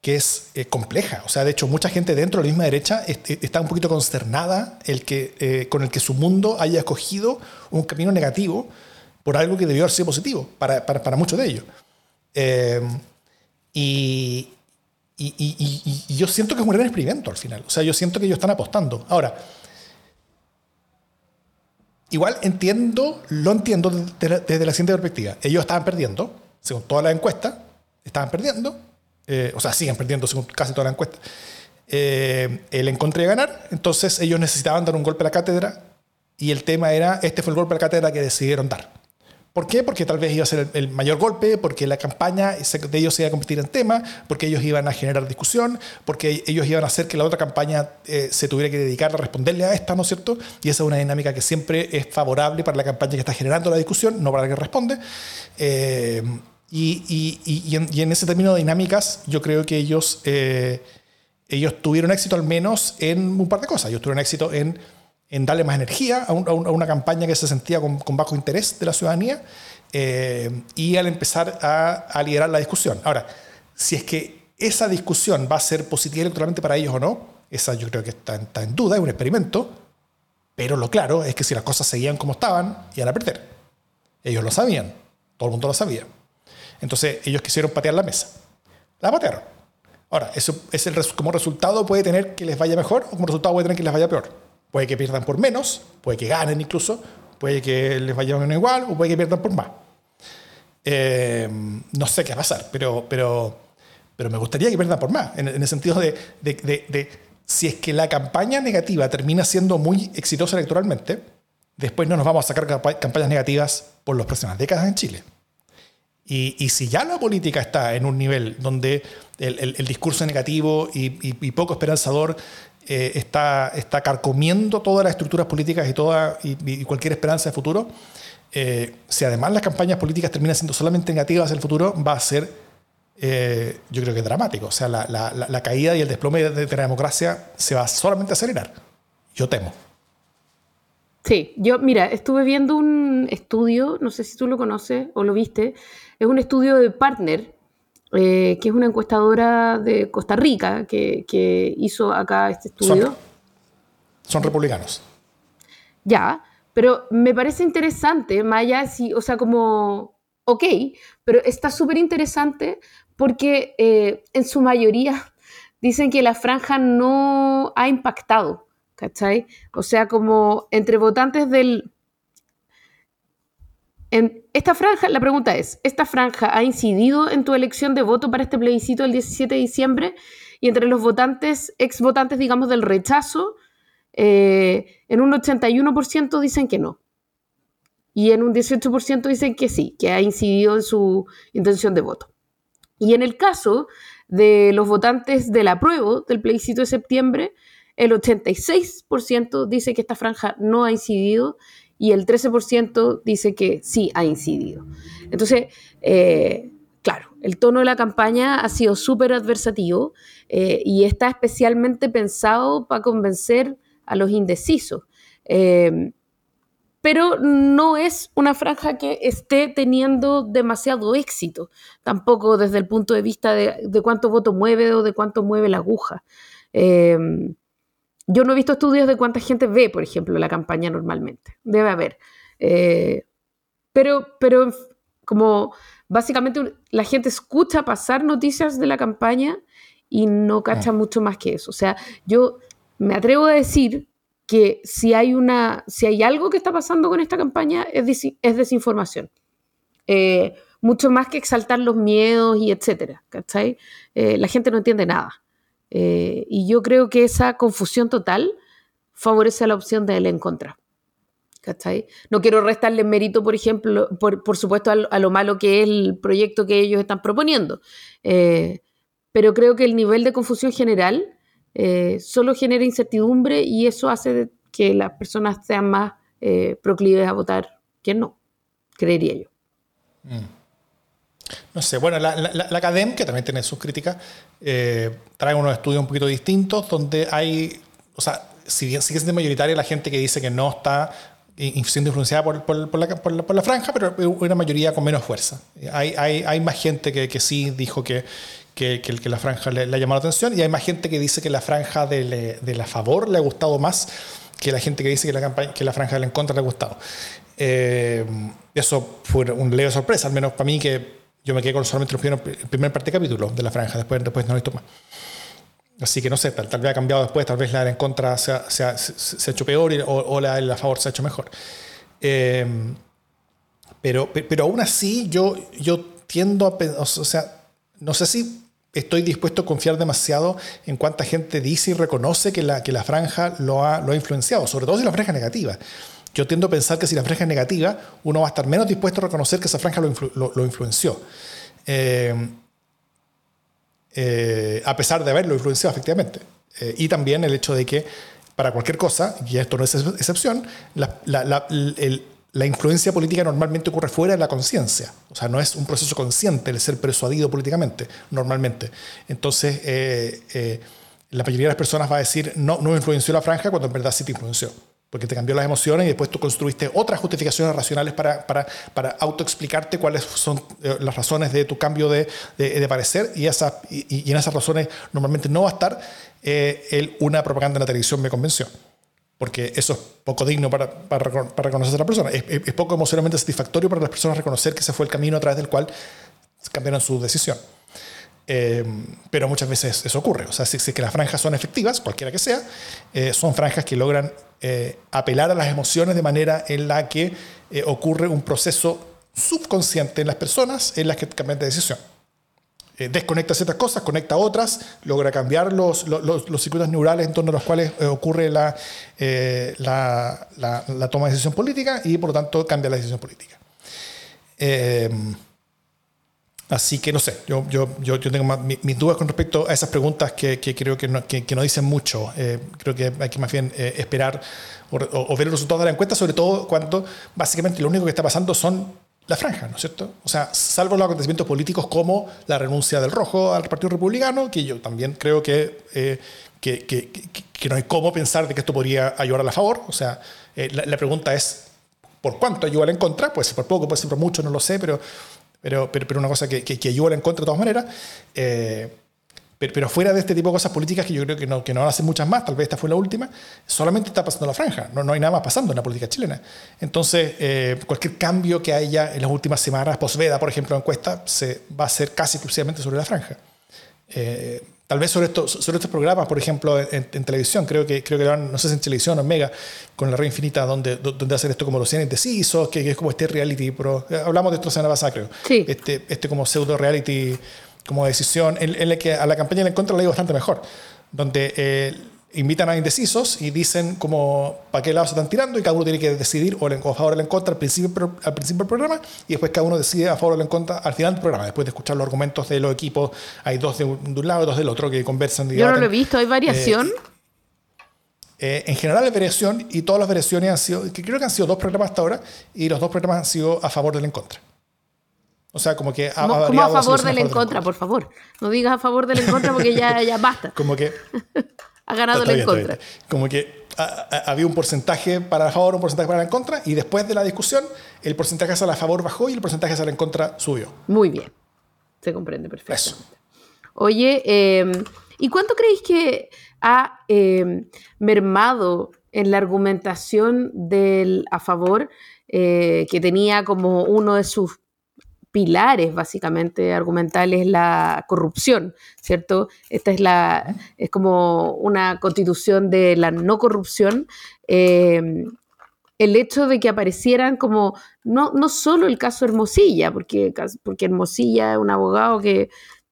que es compleja. O sea, de hecho, mucha gente dentro de la misma derecha está un poquito consternada el que, con el que su mundo haya escogido un camino negativo por algo que debió haber sido positivo para, para, para muchos de ellos. y, y, y, y, yo siento que es un gran experimento al final. O sea, yo siento que ellos están apostando. Ahora, igual entiendo, lo entiendo desde, la siguiente perspectiva. Ellos estaban perdiendo, según toda la encuesta, estaban perdiendo, eh, o sea, siguen perdiendo según casi toda la encuesta. Eh, el encontré de ganar, entonces ellos necesitaban dar un golpe a la cátedra y el tema era, este fue el golpe a la cátedra que decidieron dar. ¿Por qué? Porque tal vez iba a ser el, mayor golpe, porque la campaña de ellos se iba a competir en tema, porque ellos iban a generar discusión, porque ellos iban a hacer que la otra campaña eh, se tuviera que dedicar a responderle a esta, ¿no es cierto? Y esa es una dinámica que siempre es favorable para la campaña que está generando la discusión, no para la que responde. Eh, y, y, en, ese término de dinámicas, yo creo que ellos, eh, ellos tuvieron éxito al menos en un par de cosas. Ellos tuvieron éxito en en darle más energía a, una campaña que se sentía con, bajo interés de la ciudadanía eh, y al empezar a, liderar la discusión. Ahora, si es que esa discusión va a ser positiva electoralmente para ellos o no, esa yo creo que está, en duda, es un experimento, pero lo claro es que si las cosas seguían como estaban, iban a perder. Ellos lo sabían, todo el mundo lo sabía. Entonces ellos quisieron patear la mesa. La patearon. Ahora, eso es el, como resultado puede tener que les vaya mejor o como resultado puede tener que les vaya peor. Puede que pierdan por menos, puede que ganen incluso, puede que les vaya menos igual o puede que pierdan por más. Eh, no sé qué va a pasar, pero, pero, pero me gustaría que pierdan por más, en, el sentido de, de, de, si es que la campaña negativa termina siendo muy exitosa electoralmente, después no nos vamos a sacar campañas negativas por las próximas décadas en Chile. Y, y, si ya la política está en un nivel donde el, el, discurso negativo y, y, poco esperanzador eh, está, está carcomiendo todas las estructuras políticas y, toda, y, cualquier esperanza de futuro, eh, si además las campañas políticas terminan siendo solamente negativas el futuro, va a ser, eh, yo creo que dramático. O sea, la, la, la caída y el desplome de, de, la democracia se va solamente a acelerar. Yo temo. Sí, yo, mira, estuve viendo un estudio, no sé si tú lo conoces o lo viste, es un estudio de Partner, eh, que es una encuestadora de Costa Rica que, hizo acá este estudio. Son, republicanos. Ya, pero me parece interesante, Maya, si, o sea, como ok, pero está súper interesante porque eh, en su mayoría dicen que la franja no ha impactado, ¿cachai? O sea, como entre votantes del... En esta franja, la pregunta es, ¿esta franja ha incidido en tu elección de voto para este plebiscito del 17 de diciembre? Y entre los votantes, ex votantes, digamos, del rechazo, eh, en un 81% dicen que no. Y en un 18% dicen que sí, que ha incidido en su intención de voto. Y en el caso de los votantes del apruebo del plebiscito de septiembre, el 86% dice que esta franja no ha incidido y el 13% dice que sí ha incidido. Entonces, eh, claro, el tono de la campaña ha sido súper adversativo eh, y está especialmente pensado para convencer a los indecisos. Eh, pero no es una franja que esté teniendo demasiado éxito, tampoco desde el punto de vista de, cuánto voto mueve o de cuánto mueve la aguja. Yo no he visto estudios de cuánta gente ve, por ejemplo, la campaña normalmente. Debe haber. Eh, pero, pero como básicamente la gente escucha pasar noticias de la campaña y no cacha mucho más que eso. O sea, yo me atrevo a decir que si hay, una, si hay algo que está pasando con esta campaña es, es desinformación. Eh, mucho más que exaltar los miedos y etcétera, ¿cachai? Eh, la gente no entiende nada. Eh, y yo creo que esa confusión total favorece a la opción de él en contra. ¿Cachai? No quiero restarle mérito, por ejemplo, por, supuesto, a, lo malo que es el proyecto que ellos están proponiendo. pero creo que el nivel de confusión general eh, solo genera incertidumbre y eso hace que las personas sean más eh, proclives a votar que no, creería yo. Mm. No sé, bueno, la, la, Academ, que también tiene sus críticas, eh, trae unos estudios un poquito distintos donde hay, o sea, si bien sigue siendo mayoritaria la gente que dice que no está siendo influenciada por, por, por, la, por, la, franja, pero una mayoría con menos fuerza. Hay, hay, hay más gente que, que sí dijo que, que, que, la franja le, ha llamado la atención y hay más gente que dice que la franja de, de, la favor le ha gustado más que la gente que dice que la, campaña, que la franja de la en contra le ha gustado. Eh, eso fue un leve sorpresa, al menos para mí que yo me quedé con solamente el primer, el primer parte capítulo de la franja, después, después no he visto más. Así que no sé, tal, tal, vez ha cambiado después, tal vez la de en contra se ha, se ha, se ha hecho peor o, la de la favor se ha hecho mejor. Eh, pero, pero aún así yo, yo tiendo a... O sea, no sé si estoy dispuesto a confiar demasiado en cuánta gente dice y reconoce que la, que la franja lo ha, lo ha influenciado, sobre todo si la franja es negativa. Yo tiendo a pensar que si la franja es negativa, uno va a estar menos dispuesto a reconocer que esa franja lo, influenció. Eh, eh, a pesar de haberlo influenciado efectivamente. Eh, y también el hecho de que para cualquier cosa, y esto no es excepción, la, influencia política normalmente ocurre fuera de la conciencia. O sea, no es un proceso consciente el ser persuadido políticamente, normalmente. Entonces, la mayoría de las personas va a decir, no, no influenció la franja, cuando en verdad sí te influenció. Porque te cambió las emociones y después tú construiste otras justificaciones racionales para, para, para autoexplicarte cuáles son eh, las razones de tu cambio de, de, parecer. Y, esas, y, y, en esas razones normalmente no va a estar el, una propaganda en la televisión me convenció porque eso es poco digno para, para, para reconocer a la persona. Es, es, poco emocionalmente satisfactorio para las personas reconocer que ese fue el camino a través del cual cambiaron su decisión. Eh, pero muchas veces eso ocurre. O sea, si, si que las franjas son efectivas, cualquiera que sea, eh, son franjas que logran eh, apelar a las emociones de manera en la que ocurre un proceso subconsciente en las personas en las que cambian de decisión. Eh, desconecta ciertas cosas, conecta otras, logra cambiar los, los, circuitos neurales en torno a los cuales eh, ocurre eh, la, la, toma de decisión política y por lo tanto cambia la decisión política. Así que no sé, yo, yo, yo, tengo mis dudas con respecto a esas preguntas que, que creo que no, que, no, dicen mucho. creo que hay que más bien esperar o, o, ver los resultados de la encuesta, sobre todo cuando básicamente lo único que está pasando son la franja, ¿no es cierto? O sea, salvo los acontecimientos políticos como la renuncia del Rojo al Partido Republicano, que yo también creo que, eh, que, que, que, no hay cómo pensar de que esto podría ayudar a la favor. O sea, eh, la, pregunta es, ¿por cuánto ayuda en contra? Puede ser por poco, puede ser por mucho, no lo sé, pero, pero, pero, pero una cosa que, que, ayuda en contra de todas maneras. Eh, pero, fuera de este tipo de cosas políticas que yo creo que no, que no van a hacer muchas más, tal vez esta fue la última, solamente está pasando la franja, no, no hay nada más pasando en la política chilena. Entonces, eh, cualquier cambio que haya en las últimas semanas, posveda, por ejemplo, encuesta, se va a hacer casi exclusivamente sobre la franja. Eh, tal vez sobre, esto, sobre estos programas, por ejemplo, en, televisión, creo que, creo que van, no sé si en televisión o en Mega, con la red infinita, donde, donde hacen esto como los 100 indecisos, que, es como este reality, pero, eh, hablamos de esto la semana pasada, creo. Este, este como pseudo reality como decisión, en, la que a la campaña en contra le digo bastante mejor, donde eh, invitan a indecisos y dicen como para qué lado se están tirando y cada uno tiene que decidir o, a favor o en contra al principio, al principio del programa y después cada uno decide a favor o en contra al final del programa, después de escuchar los argumentos de los equipos, hay dos de un, lado y dos del otro que conversan. Yo no lo he visto, ¿hay variación? Eh, eh, en general hay variación y todas las variaciones han sido, que creo que han sido dos programas hasta ahora y los dos programas han sido a favor del en contra. O sea, como que ha, como, a favor del en contra, por favor. No digas a favor del en contra porque ya, ya basta. Como que. ha ganado el en contra. Como que había un porcentaje para a favor, un porcentaje para en contra, y después de la discusión, el porcentaje hacia a favor bajó y el porcentaje hacia el en contra subió. Muy bien. Se comprende perfectamente. Oye, em, ¿y cuánto creéis que ha em, mermado en la argumentación del a favor, eh, que tenía como uno de sus pilares básicamente argumentales la corrupción, ¿cierto? Esta es la es como una constitución de la no corrupción. Em, el hecho de que aparecieran como, no, no solo el caso Hermosilla, porque, porque Hermosilla es un abogado que,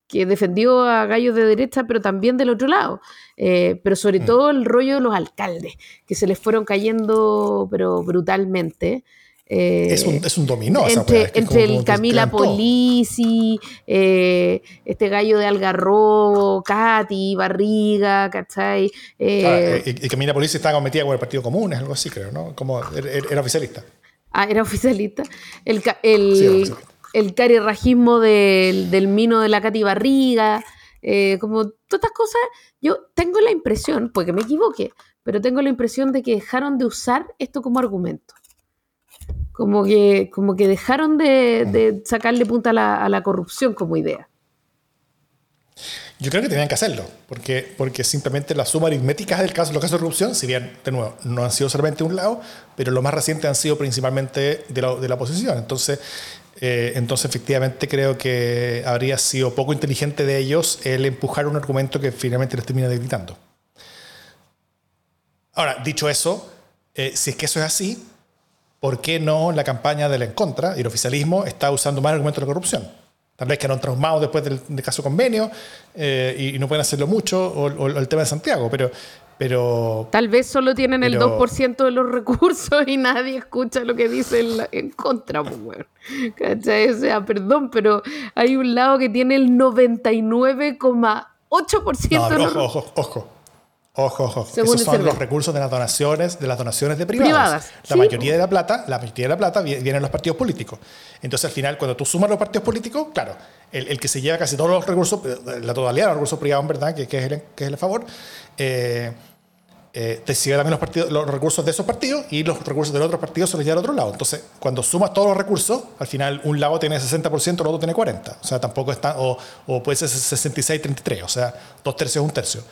que defendió a gallos de derecha, pero también del otro lado. Eh, pero sobre mm. todo el rollo de los alcaldes, que se les fueron cayendo, pero brutalmente. Eh, es, un, es, un, dominó. Entre, entre el Camila Polisi, eh, este gallo de Algarrobo, Katy, Barriga, ¿cachai? Eh, y, Camila Polisi estaba metida con el Partido Común, es algo así, creo, ¿no? Como era, oficialista. Ah, era oficialista. El, el, el carerrajismo del, del, mino de la Katy Barriga, como todas estas cosas. Yo tengo la impresión, porque me equivoque, pero tengo la impresión de que dejaron de usar esto como argumento como que, como que dejaron de, sacarle punta a la, corrupción como idea. Yo creo que tenían que hacerlo, porque, porque simplemente la suma aritmética del caso, los casos de corrupción, si bien, de nuevo, no han sido solamente un lado, pero lo más reciente han sido principalmente de la, de la oposición. Entonces, eh, entonces, efectivamente, creo que habría sido poco inteligente de ellos el empujar un argumento que finalmente les termina debilitando. Ahora, dicho eso, eh, si es que eso es así, ¿por qué no la campaña de la en contra y el oficialismo está usando más argumentos de corrupción? Tal vez que no han traumado después del, caso convenio eh, y, no pueden hacerlo mucho, o, el tema de Santiago, pero, pero... Tal vez solo tienen el 2% de los recursos y nadie escucha lo que dice en contra, pues, ¿Cachai? O sea, perdón, pero hay un lado que tiene el 99,8% no, de los ojo, ojo, ojo. Ojo, ojo. Esos son los recursos de las donaciones, de las donaciones de privadas. La mayoría de la plata, la mayoría de la plata viene en los partidos políticos. Entonces, al final, cuando tú sumas los partidos políticos, claro, el, que se lleva casi todos los recursos, eh, la totalidad de los recursos privados, verdad, que, es, el, que es el favor, eh, eh, te sigue también los, partidos, los recursos de esos partidos y los recursos de los otros partidos se los lleva al otro lado. Entonces, cuando sumas todos los recursos, al final un lado tiene 60%, el otro tiene 40%. O sea, tampoco está, o, o puede ser 66-33, o sea, dos tercios, un tercio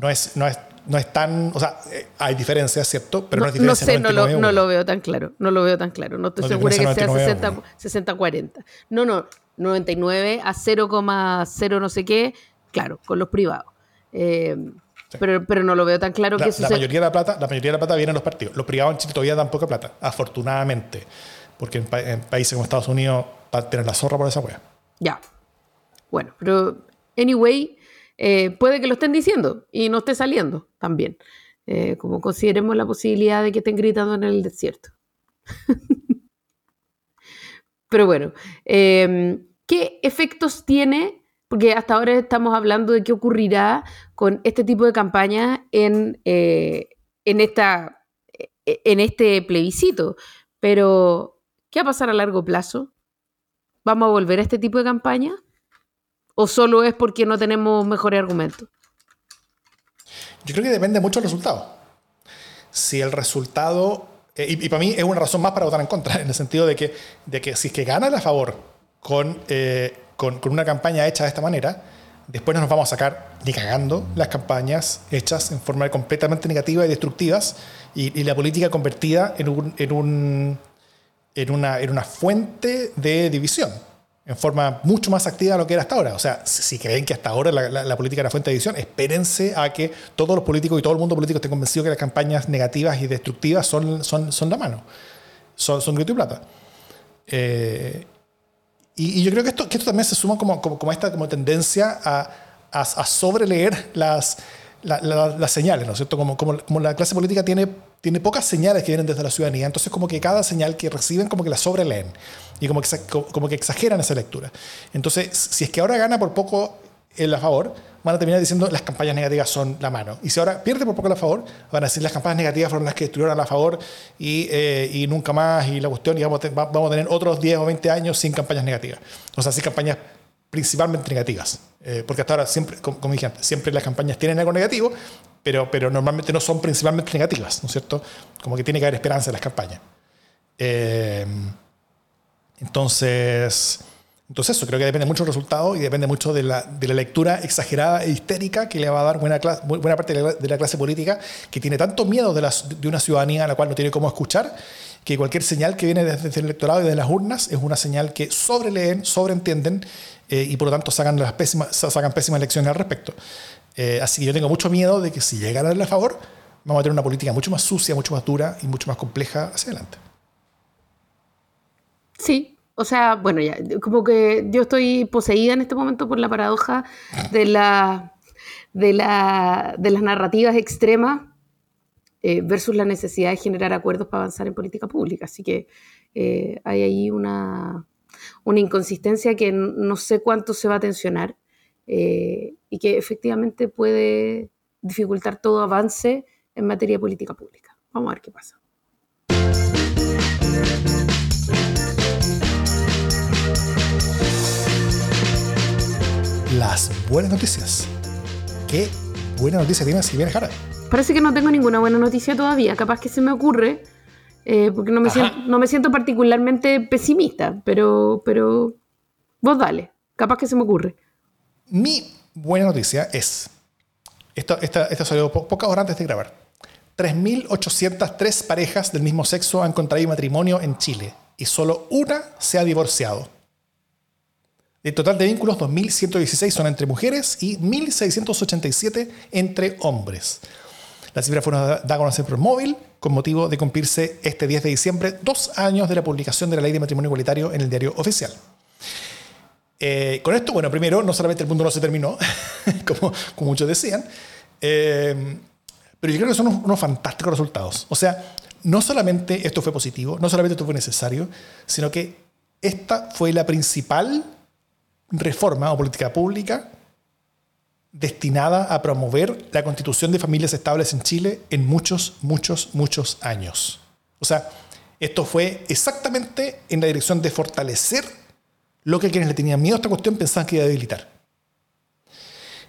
no es, no es, no es tan, o sea, eh, hay diferencias, ¿cierto? Pero no, es diferencia. No sé, no lo, no lo, veo tan claro, no lo veo tan claro, no estoy segura que sea 60-40. No, no, 99 a 0,0 no sé qué, claro, con los privados. Eh, pero, pero no lo veo tan claro la, que eso la mayoría de la plata La mayoría de la plata viene en los partidos. Los privados en Chile todavía dan poca plata, afortunadamente. Porque en, en países como Estados Unidos, para tener la zorra por esa wea. Ya. Bueno, pero anyway, eh, puede que lo estén diciendo y no esté saliendo también. Eh, como consideremos la posibilidad de que estén gritando en el desierto. Pero bueno, em, ¿qué efectos tiene? Porque hasta ahora estamos hablando de qué ocurrirá con este tipo de campaña en, eh, en, esta, en este plebiscito. Pero, ¿qué va a pasar a largo plazo? ¿Vamos a volver a este tipo de campaña? ¿O solo es porque no tenemos mejores argumentos? Yo creo que depende mucho del resultado. Si el resultado, eh, y, para mí es una razón más para votar en contra, en el sentido de que, de que si es que gana a favor con, eh, con, con, una campaña hecha de esta manera, después no nos vamos a sacar ni cagando las campañas hechas en forma completamente negativa y destructivas y, la política convertida en, un, en, un, en, una, en una fuente de división en forma mucho más activa de lo que era hasta ahora. O sea, si creen que hasta ahora la, política era fuente de división, espérense a que todos los políticos y todo el mundo político esté convencido que las campañas negativas y destructivas son, son, son la mano, son, son grito y plata. Eh, y, yo creo que esto, esto también se suma como, como, esta como tendencia a, a, a sobreleer las, las señales, ¿no es cierto? Como, como, como, la clase política tiene, tiene pocas señales que vienen desde la ciudadanía, entonces como que cada señal que reciben como que la sobreleen y como que, como que exageran esa lectura. Entonces, si es que ahora gana por poco el a favor, van a terminar diciendo las campañas negativas son la mano. Y si ahora pierde por poco el a favor, van a decir las campañas negativas fueron las que destruyeron a favor y, eh, y nunca más, y la cuestión, y vamos a, vamos a tener otros 10 o 20 años sin campañas negativas. O sea, sin campañas principalmente negativas. Eh, porque hasta ahora, siempre, como, dije antes, siempre las campañas tienen algo negativo, pero, pero normalmente no son principalmente negativas, ¿no es cierto? Como que tiene que haber esperanza en las campañas. Eh, entonces, entonces eso creo que depende mucho del resultado y depende mucho de la, de la lectura exagerada e histérica que le va a dar buena, buena parte de la, de la, clase política que tiene tanto miedo de, de una ciudadanía a la cual no tiene cómo escuchar que cualquier señal que viene desde el electorado y de las urnas es una señal que sobreleen, sobreentienden eh, y por lo tanto sacan, las pésimas, sacan pésimas lecciones al respecto. Eh, así que yo tengo mucho miedo de que si llegan a darle a favor, vamos a tener una política mucho más sucia, mucho más dura y mucho más compleja hacia adelante. Sí, o sea, bueno, ya, como que yo estoy poseída en este momento por la paradoja de, la, de, la, de las narrativas extremas eh, versus la necesidad de generar acuerdos para avanzar en política pública. Así que hay ahí una, una inconsistencia que no sé cuánto se va a tensionar eh, y que efectivamente puede dificultar todo avance en materia de política pública. Vamos a ver qué pasa. Las buenas noticias. ¿Qué buena noticia tienes, Silvia Jara? Parece que no tengo ninguna buena noticia todavía. Capaz que se me ocurre, eh, porque no me, siento, no me, siento, particularmente pesimista, pero, pero vos dale, capaz que se me ocurre. Mi buena noticia es, esto, esta, salió pocas horas antes de grabar, 3.803 parejas del mismo sexo han contraído matrimonio en Chile y solo una se ha divorciado. El total de vínculos, 2.116 son entre mujeres y 1.687 entre hombres. La cifra fue dada a conocer por móvil con motivo de cumplirse este 10 de diciembre dos años de la publicación de la ley de matrimonio igualitario en el diario oficial. Eh, con esto, bueno, primero, no solamente el mundo no se terminó, como, muchos decían, eh, pero yo creo que son unos, fantásticos resultados. O sea, no solamente esto fue positivo, no solamente esto fue necesario, sino que esta fue la principal reforma o política pública destinada a promover la constitución de familias estables en Chile en muchos, muchos, muchos años. O sea, esto fue exactamente en la dirección de fortalecer lo que quienes le tenían miedo a esta cuestión pensaban que iba a debilitar.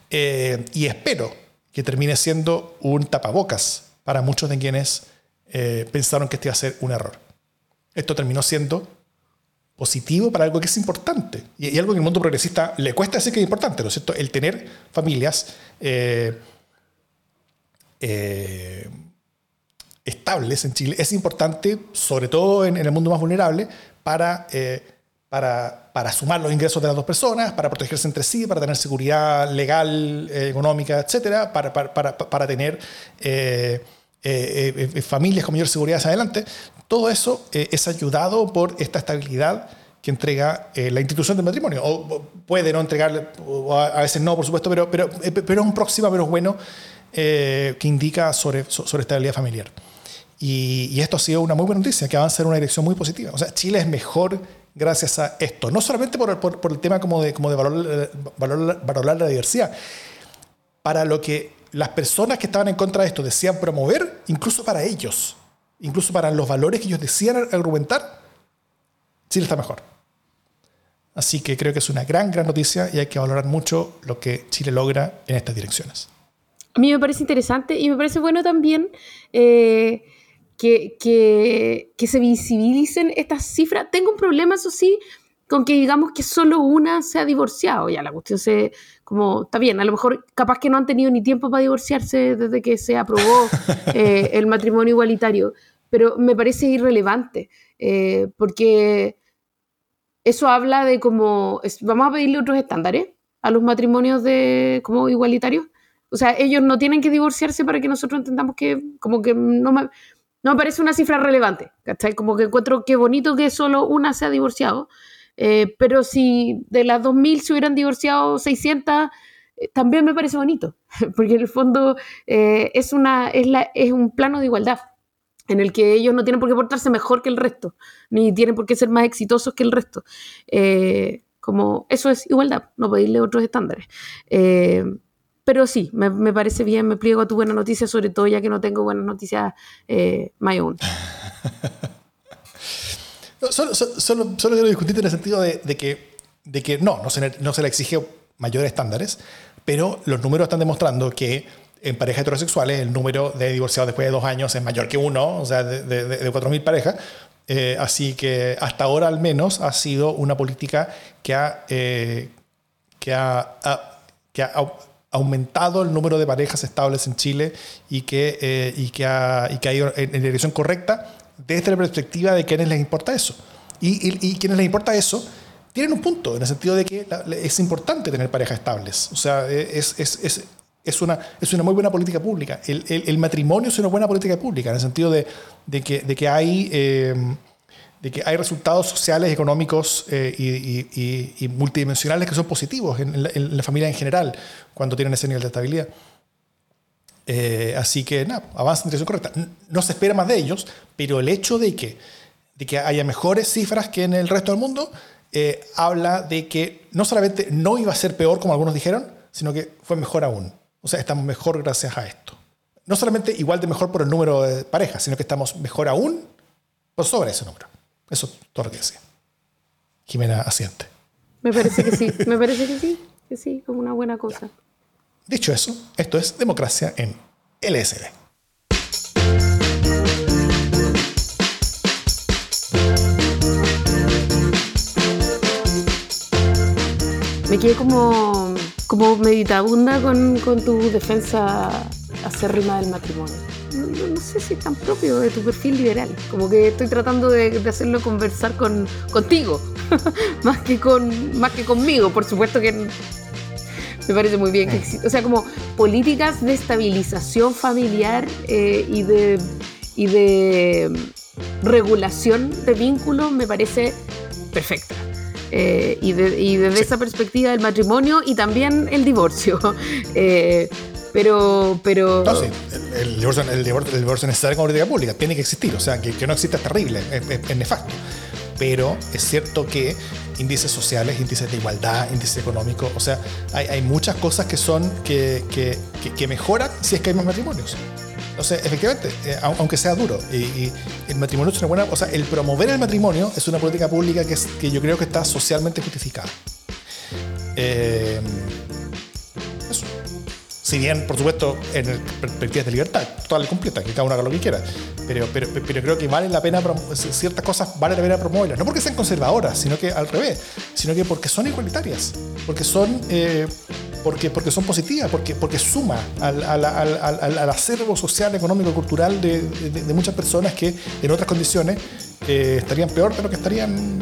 Eh, y espero que termine siendo un tapabocas para muchos de quienes eh, pensaron que este iba a ser un error. Esto terminó siendo positivo para algo que es importante y, algo que el mundo progresista le cuesta decir que es importante, ¿no es cierto? El tener familias eh, estables en Chile es importante, sobre todo en, el mundo más vulnerable, para, para, para, sumar los ingresos de las dos personas, para protegerse entre sí, para tener seguridad legal, económica, etcétera, para, para, para tener familias con mayor seguridad hacia adelante. Todo eso eh, es ayudado por esta estabilidad que entrega eh, la institución del matrimonio. O, puede no entregarle, a, veces no, por supuesto, pero, pero, eh, pero es un próximo, pero es bueno, que indica sobre, sobre estabilidad familiar. Y, esto ha sido una muy buena noticia, que avanza en una dirección muy positiva. O sea, Chile es mejor gracias a esto. No solamente por, el tema como de, valorar la diversidad, para lo que las personas que estaban en contra de esto decían promover, incluso para ellos incluso para los valores que ellos decían argumentar, Chile está mejor. Así que creo que es una gran, gran noticia y hay que valorar mucho lo que Chile logra en estas direcciones. A mí me parece interesante y me parece bueno también eh, que, que, se visibilicen estas cifras. Tengo un problema, eso sí, con que digamos que solo una se ha divorciado. Ya la cuestión se, como, está bien, a lo mejor capaz que no han tenido ni tiempo para divorciarse desde que se aprobó eh, el matrimonio igualitario, pero me parece irrelevante, eh, porque eso habla de como, vamos a pedirle otros estándares a los matrimonios de, como igualitarios. O sea, ellos no tienen que divorciarse para que nosotros entendamos que, como que no me, no me parece una cifra relevante, ¿cachai? Como que encuentro que bonito que solo una se ha divorciado, eh, pero si de las 2.000 se hubieran divorciado 600, eh, también me parece bonito, porque en el fondo eh, es, una, es, la, es un plano de igualdad en el que ellos no tienen por qué portarse mejor que el resto, ni tienen por qué ser más exitosos que el resto. como eso es igualdad, no pedirle otros estándares. Pero sí, me, parece bien, me pliego a tu buena noticia, sobre todo ya que no tengo buenas noticias eh, own. Solo, solo, quiero discutir en el sentido de, que, de que no, no se, no se le exige mayores estándares, pero los números están demostrando que en parejas heterosexuales el número de divorciados después de dos años es mayor que uno, o sea, de, de, de 4.000 parejas. Eh, así que hasta ahora al menos ha sido una política que ha, eh, que ha, que ha aumentado el número de parejas estables en Chile y que, eh, y que, ha, y que ha ido en, dirección correcta desde la perspectiva de quienes les importa eso. Y, y, quienes les importa eso tienen un punto, en el sentido de que es importante tener parejas estables. O sea, es, es, es, es, una, es una muy buena política pública. El, el, matrimonio es una buena política pública, en el sentido de, de, que, de que hay... Eh, de que hay resultados sociales, económicos eh, y, y, multidimensionales que son positivos en la, en la, familia en general cuando tienen ese nivel de estabilidad. Eh, así que nada, avanza en dirección correcta. No se espera más de ellos, pero el hecho de que, de que haya mejores cifras que en el resto del mundo eh, habla de que no solamente no iba a ser peor como algunos dijeron, sino que fue mejor aún. O sea, estamos mejor gracias a esto. No solamente igual de mejor por el número de parejas, sino que estamos mejor aún por sobre ese número. Eso es todo lo que decía. Jimena asiente. Me parece que sí, me parece que sí, que sí, como una buena cosa. Dicho eso, esto es Democracia en LSD. Me quedé como, como meditabunda con, con tu defensa acérrima del matrimonio. No, sé si es tan propio de tu perfil liberal. Como que estoy tratando de, de hacerlo conversar con, contigo, más, que con, más que conmigo. Por supuesto que me parece muy bien que existe. O sea, como políticas de estabilización familiar eh, y, de, y de regulación de vínculos me parece perfecta. Eh, y, desde esa perspectiva del matrimonio y también el divorcio. Eh, pero, pero... No, sí, el, divorcio, el, divorcio, el necesario como política pública tiene que existir, o sea, que, no exista es terrible, es nefasto. Pero es cierto que índices sociales, índices de igualdad, índices económicos. O sea, hay, hay muchas cosas que son que, que, que, mejoran si es que hay más matrimonios. Sea, efectivamente, eh, aunque sea duro, y, el matrimonio es una buena. O sea, el promover el matrimonio es una política pública que, es, que yo creo que está socialmente justificada. Eh, si bien, por supuesto, en perspectivas de libertad total y completa, que cada uno haga lo que quiera. Pero, pero, pero creo que vale la pena, ciertas cosas vale la pena promoverlas. No porque sean conservadoras, sino que al revés, sino que porque son igualitarias, porque son, eh, porque, porque son positivas, porque, porque suma al, al, al, al acervo social, económico, cultural de, de, muchas personas que en otras condiciones eh, estarían peor de lo que estarían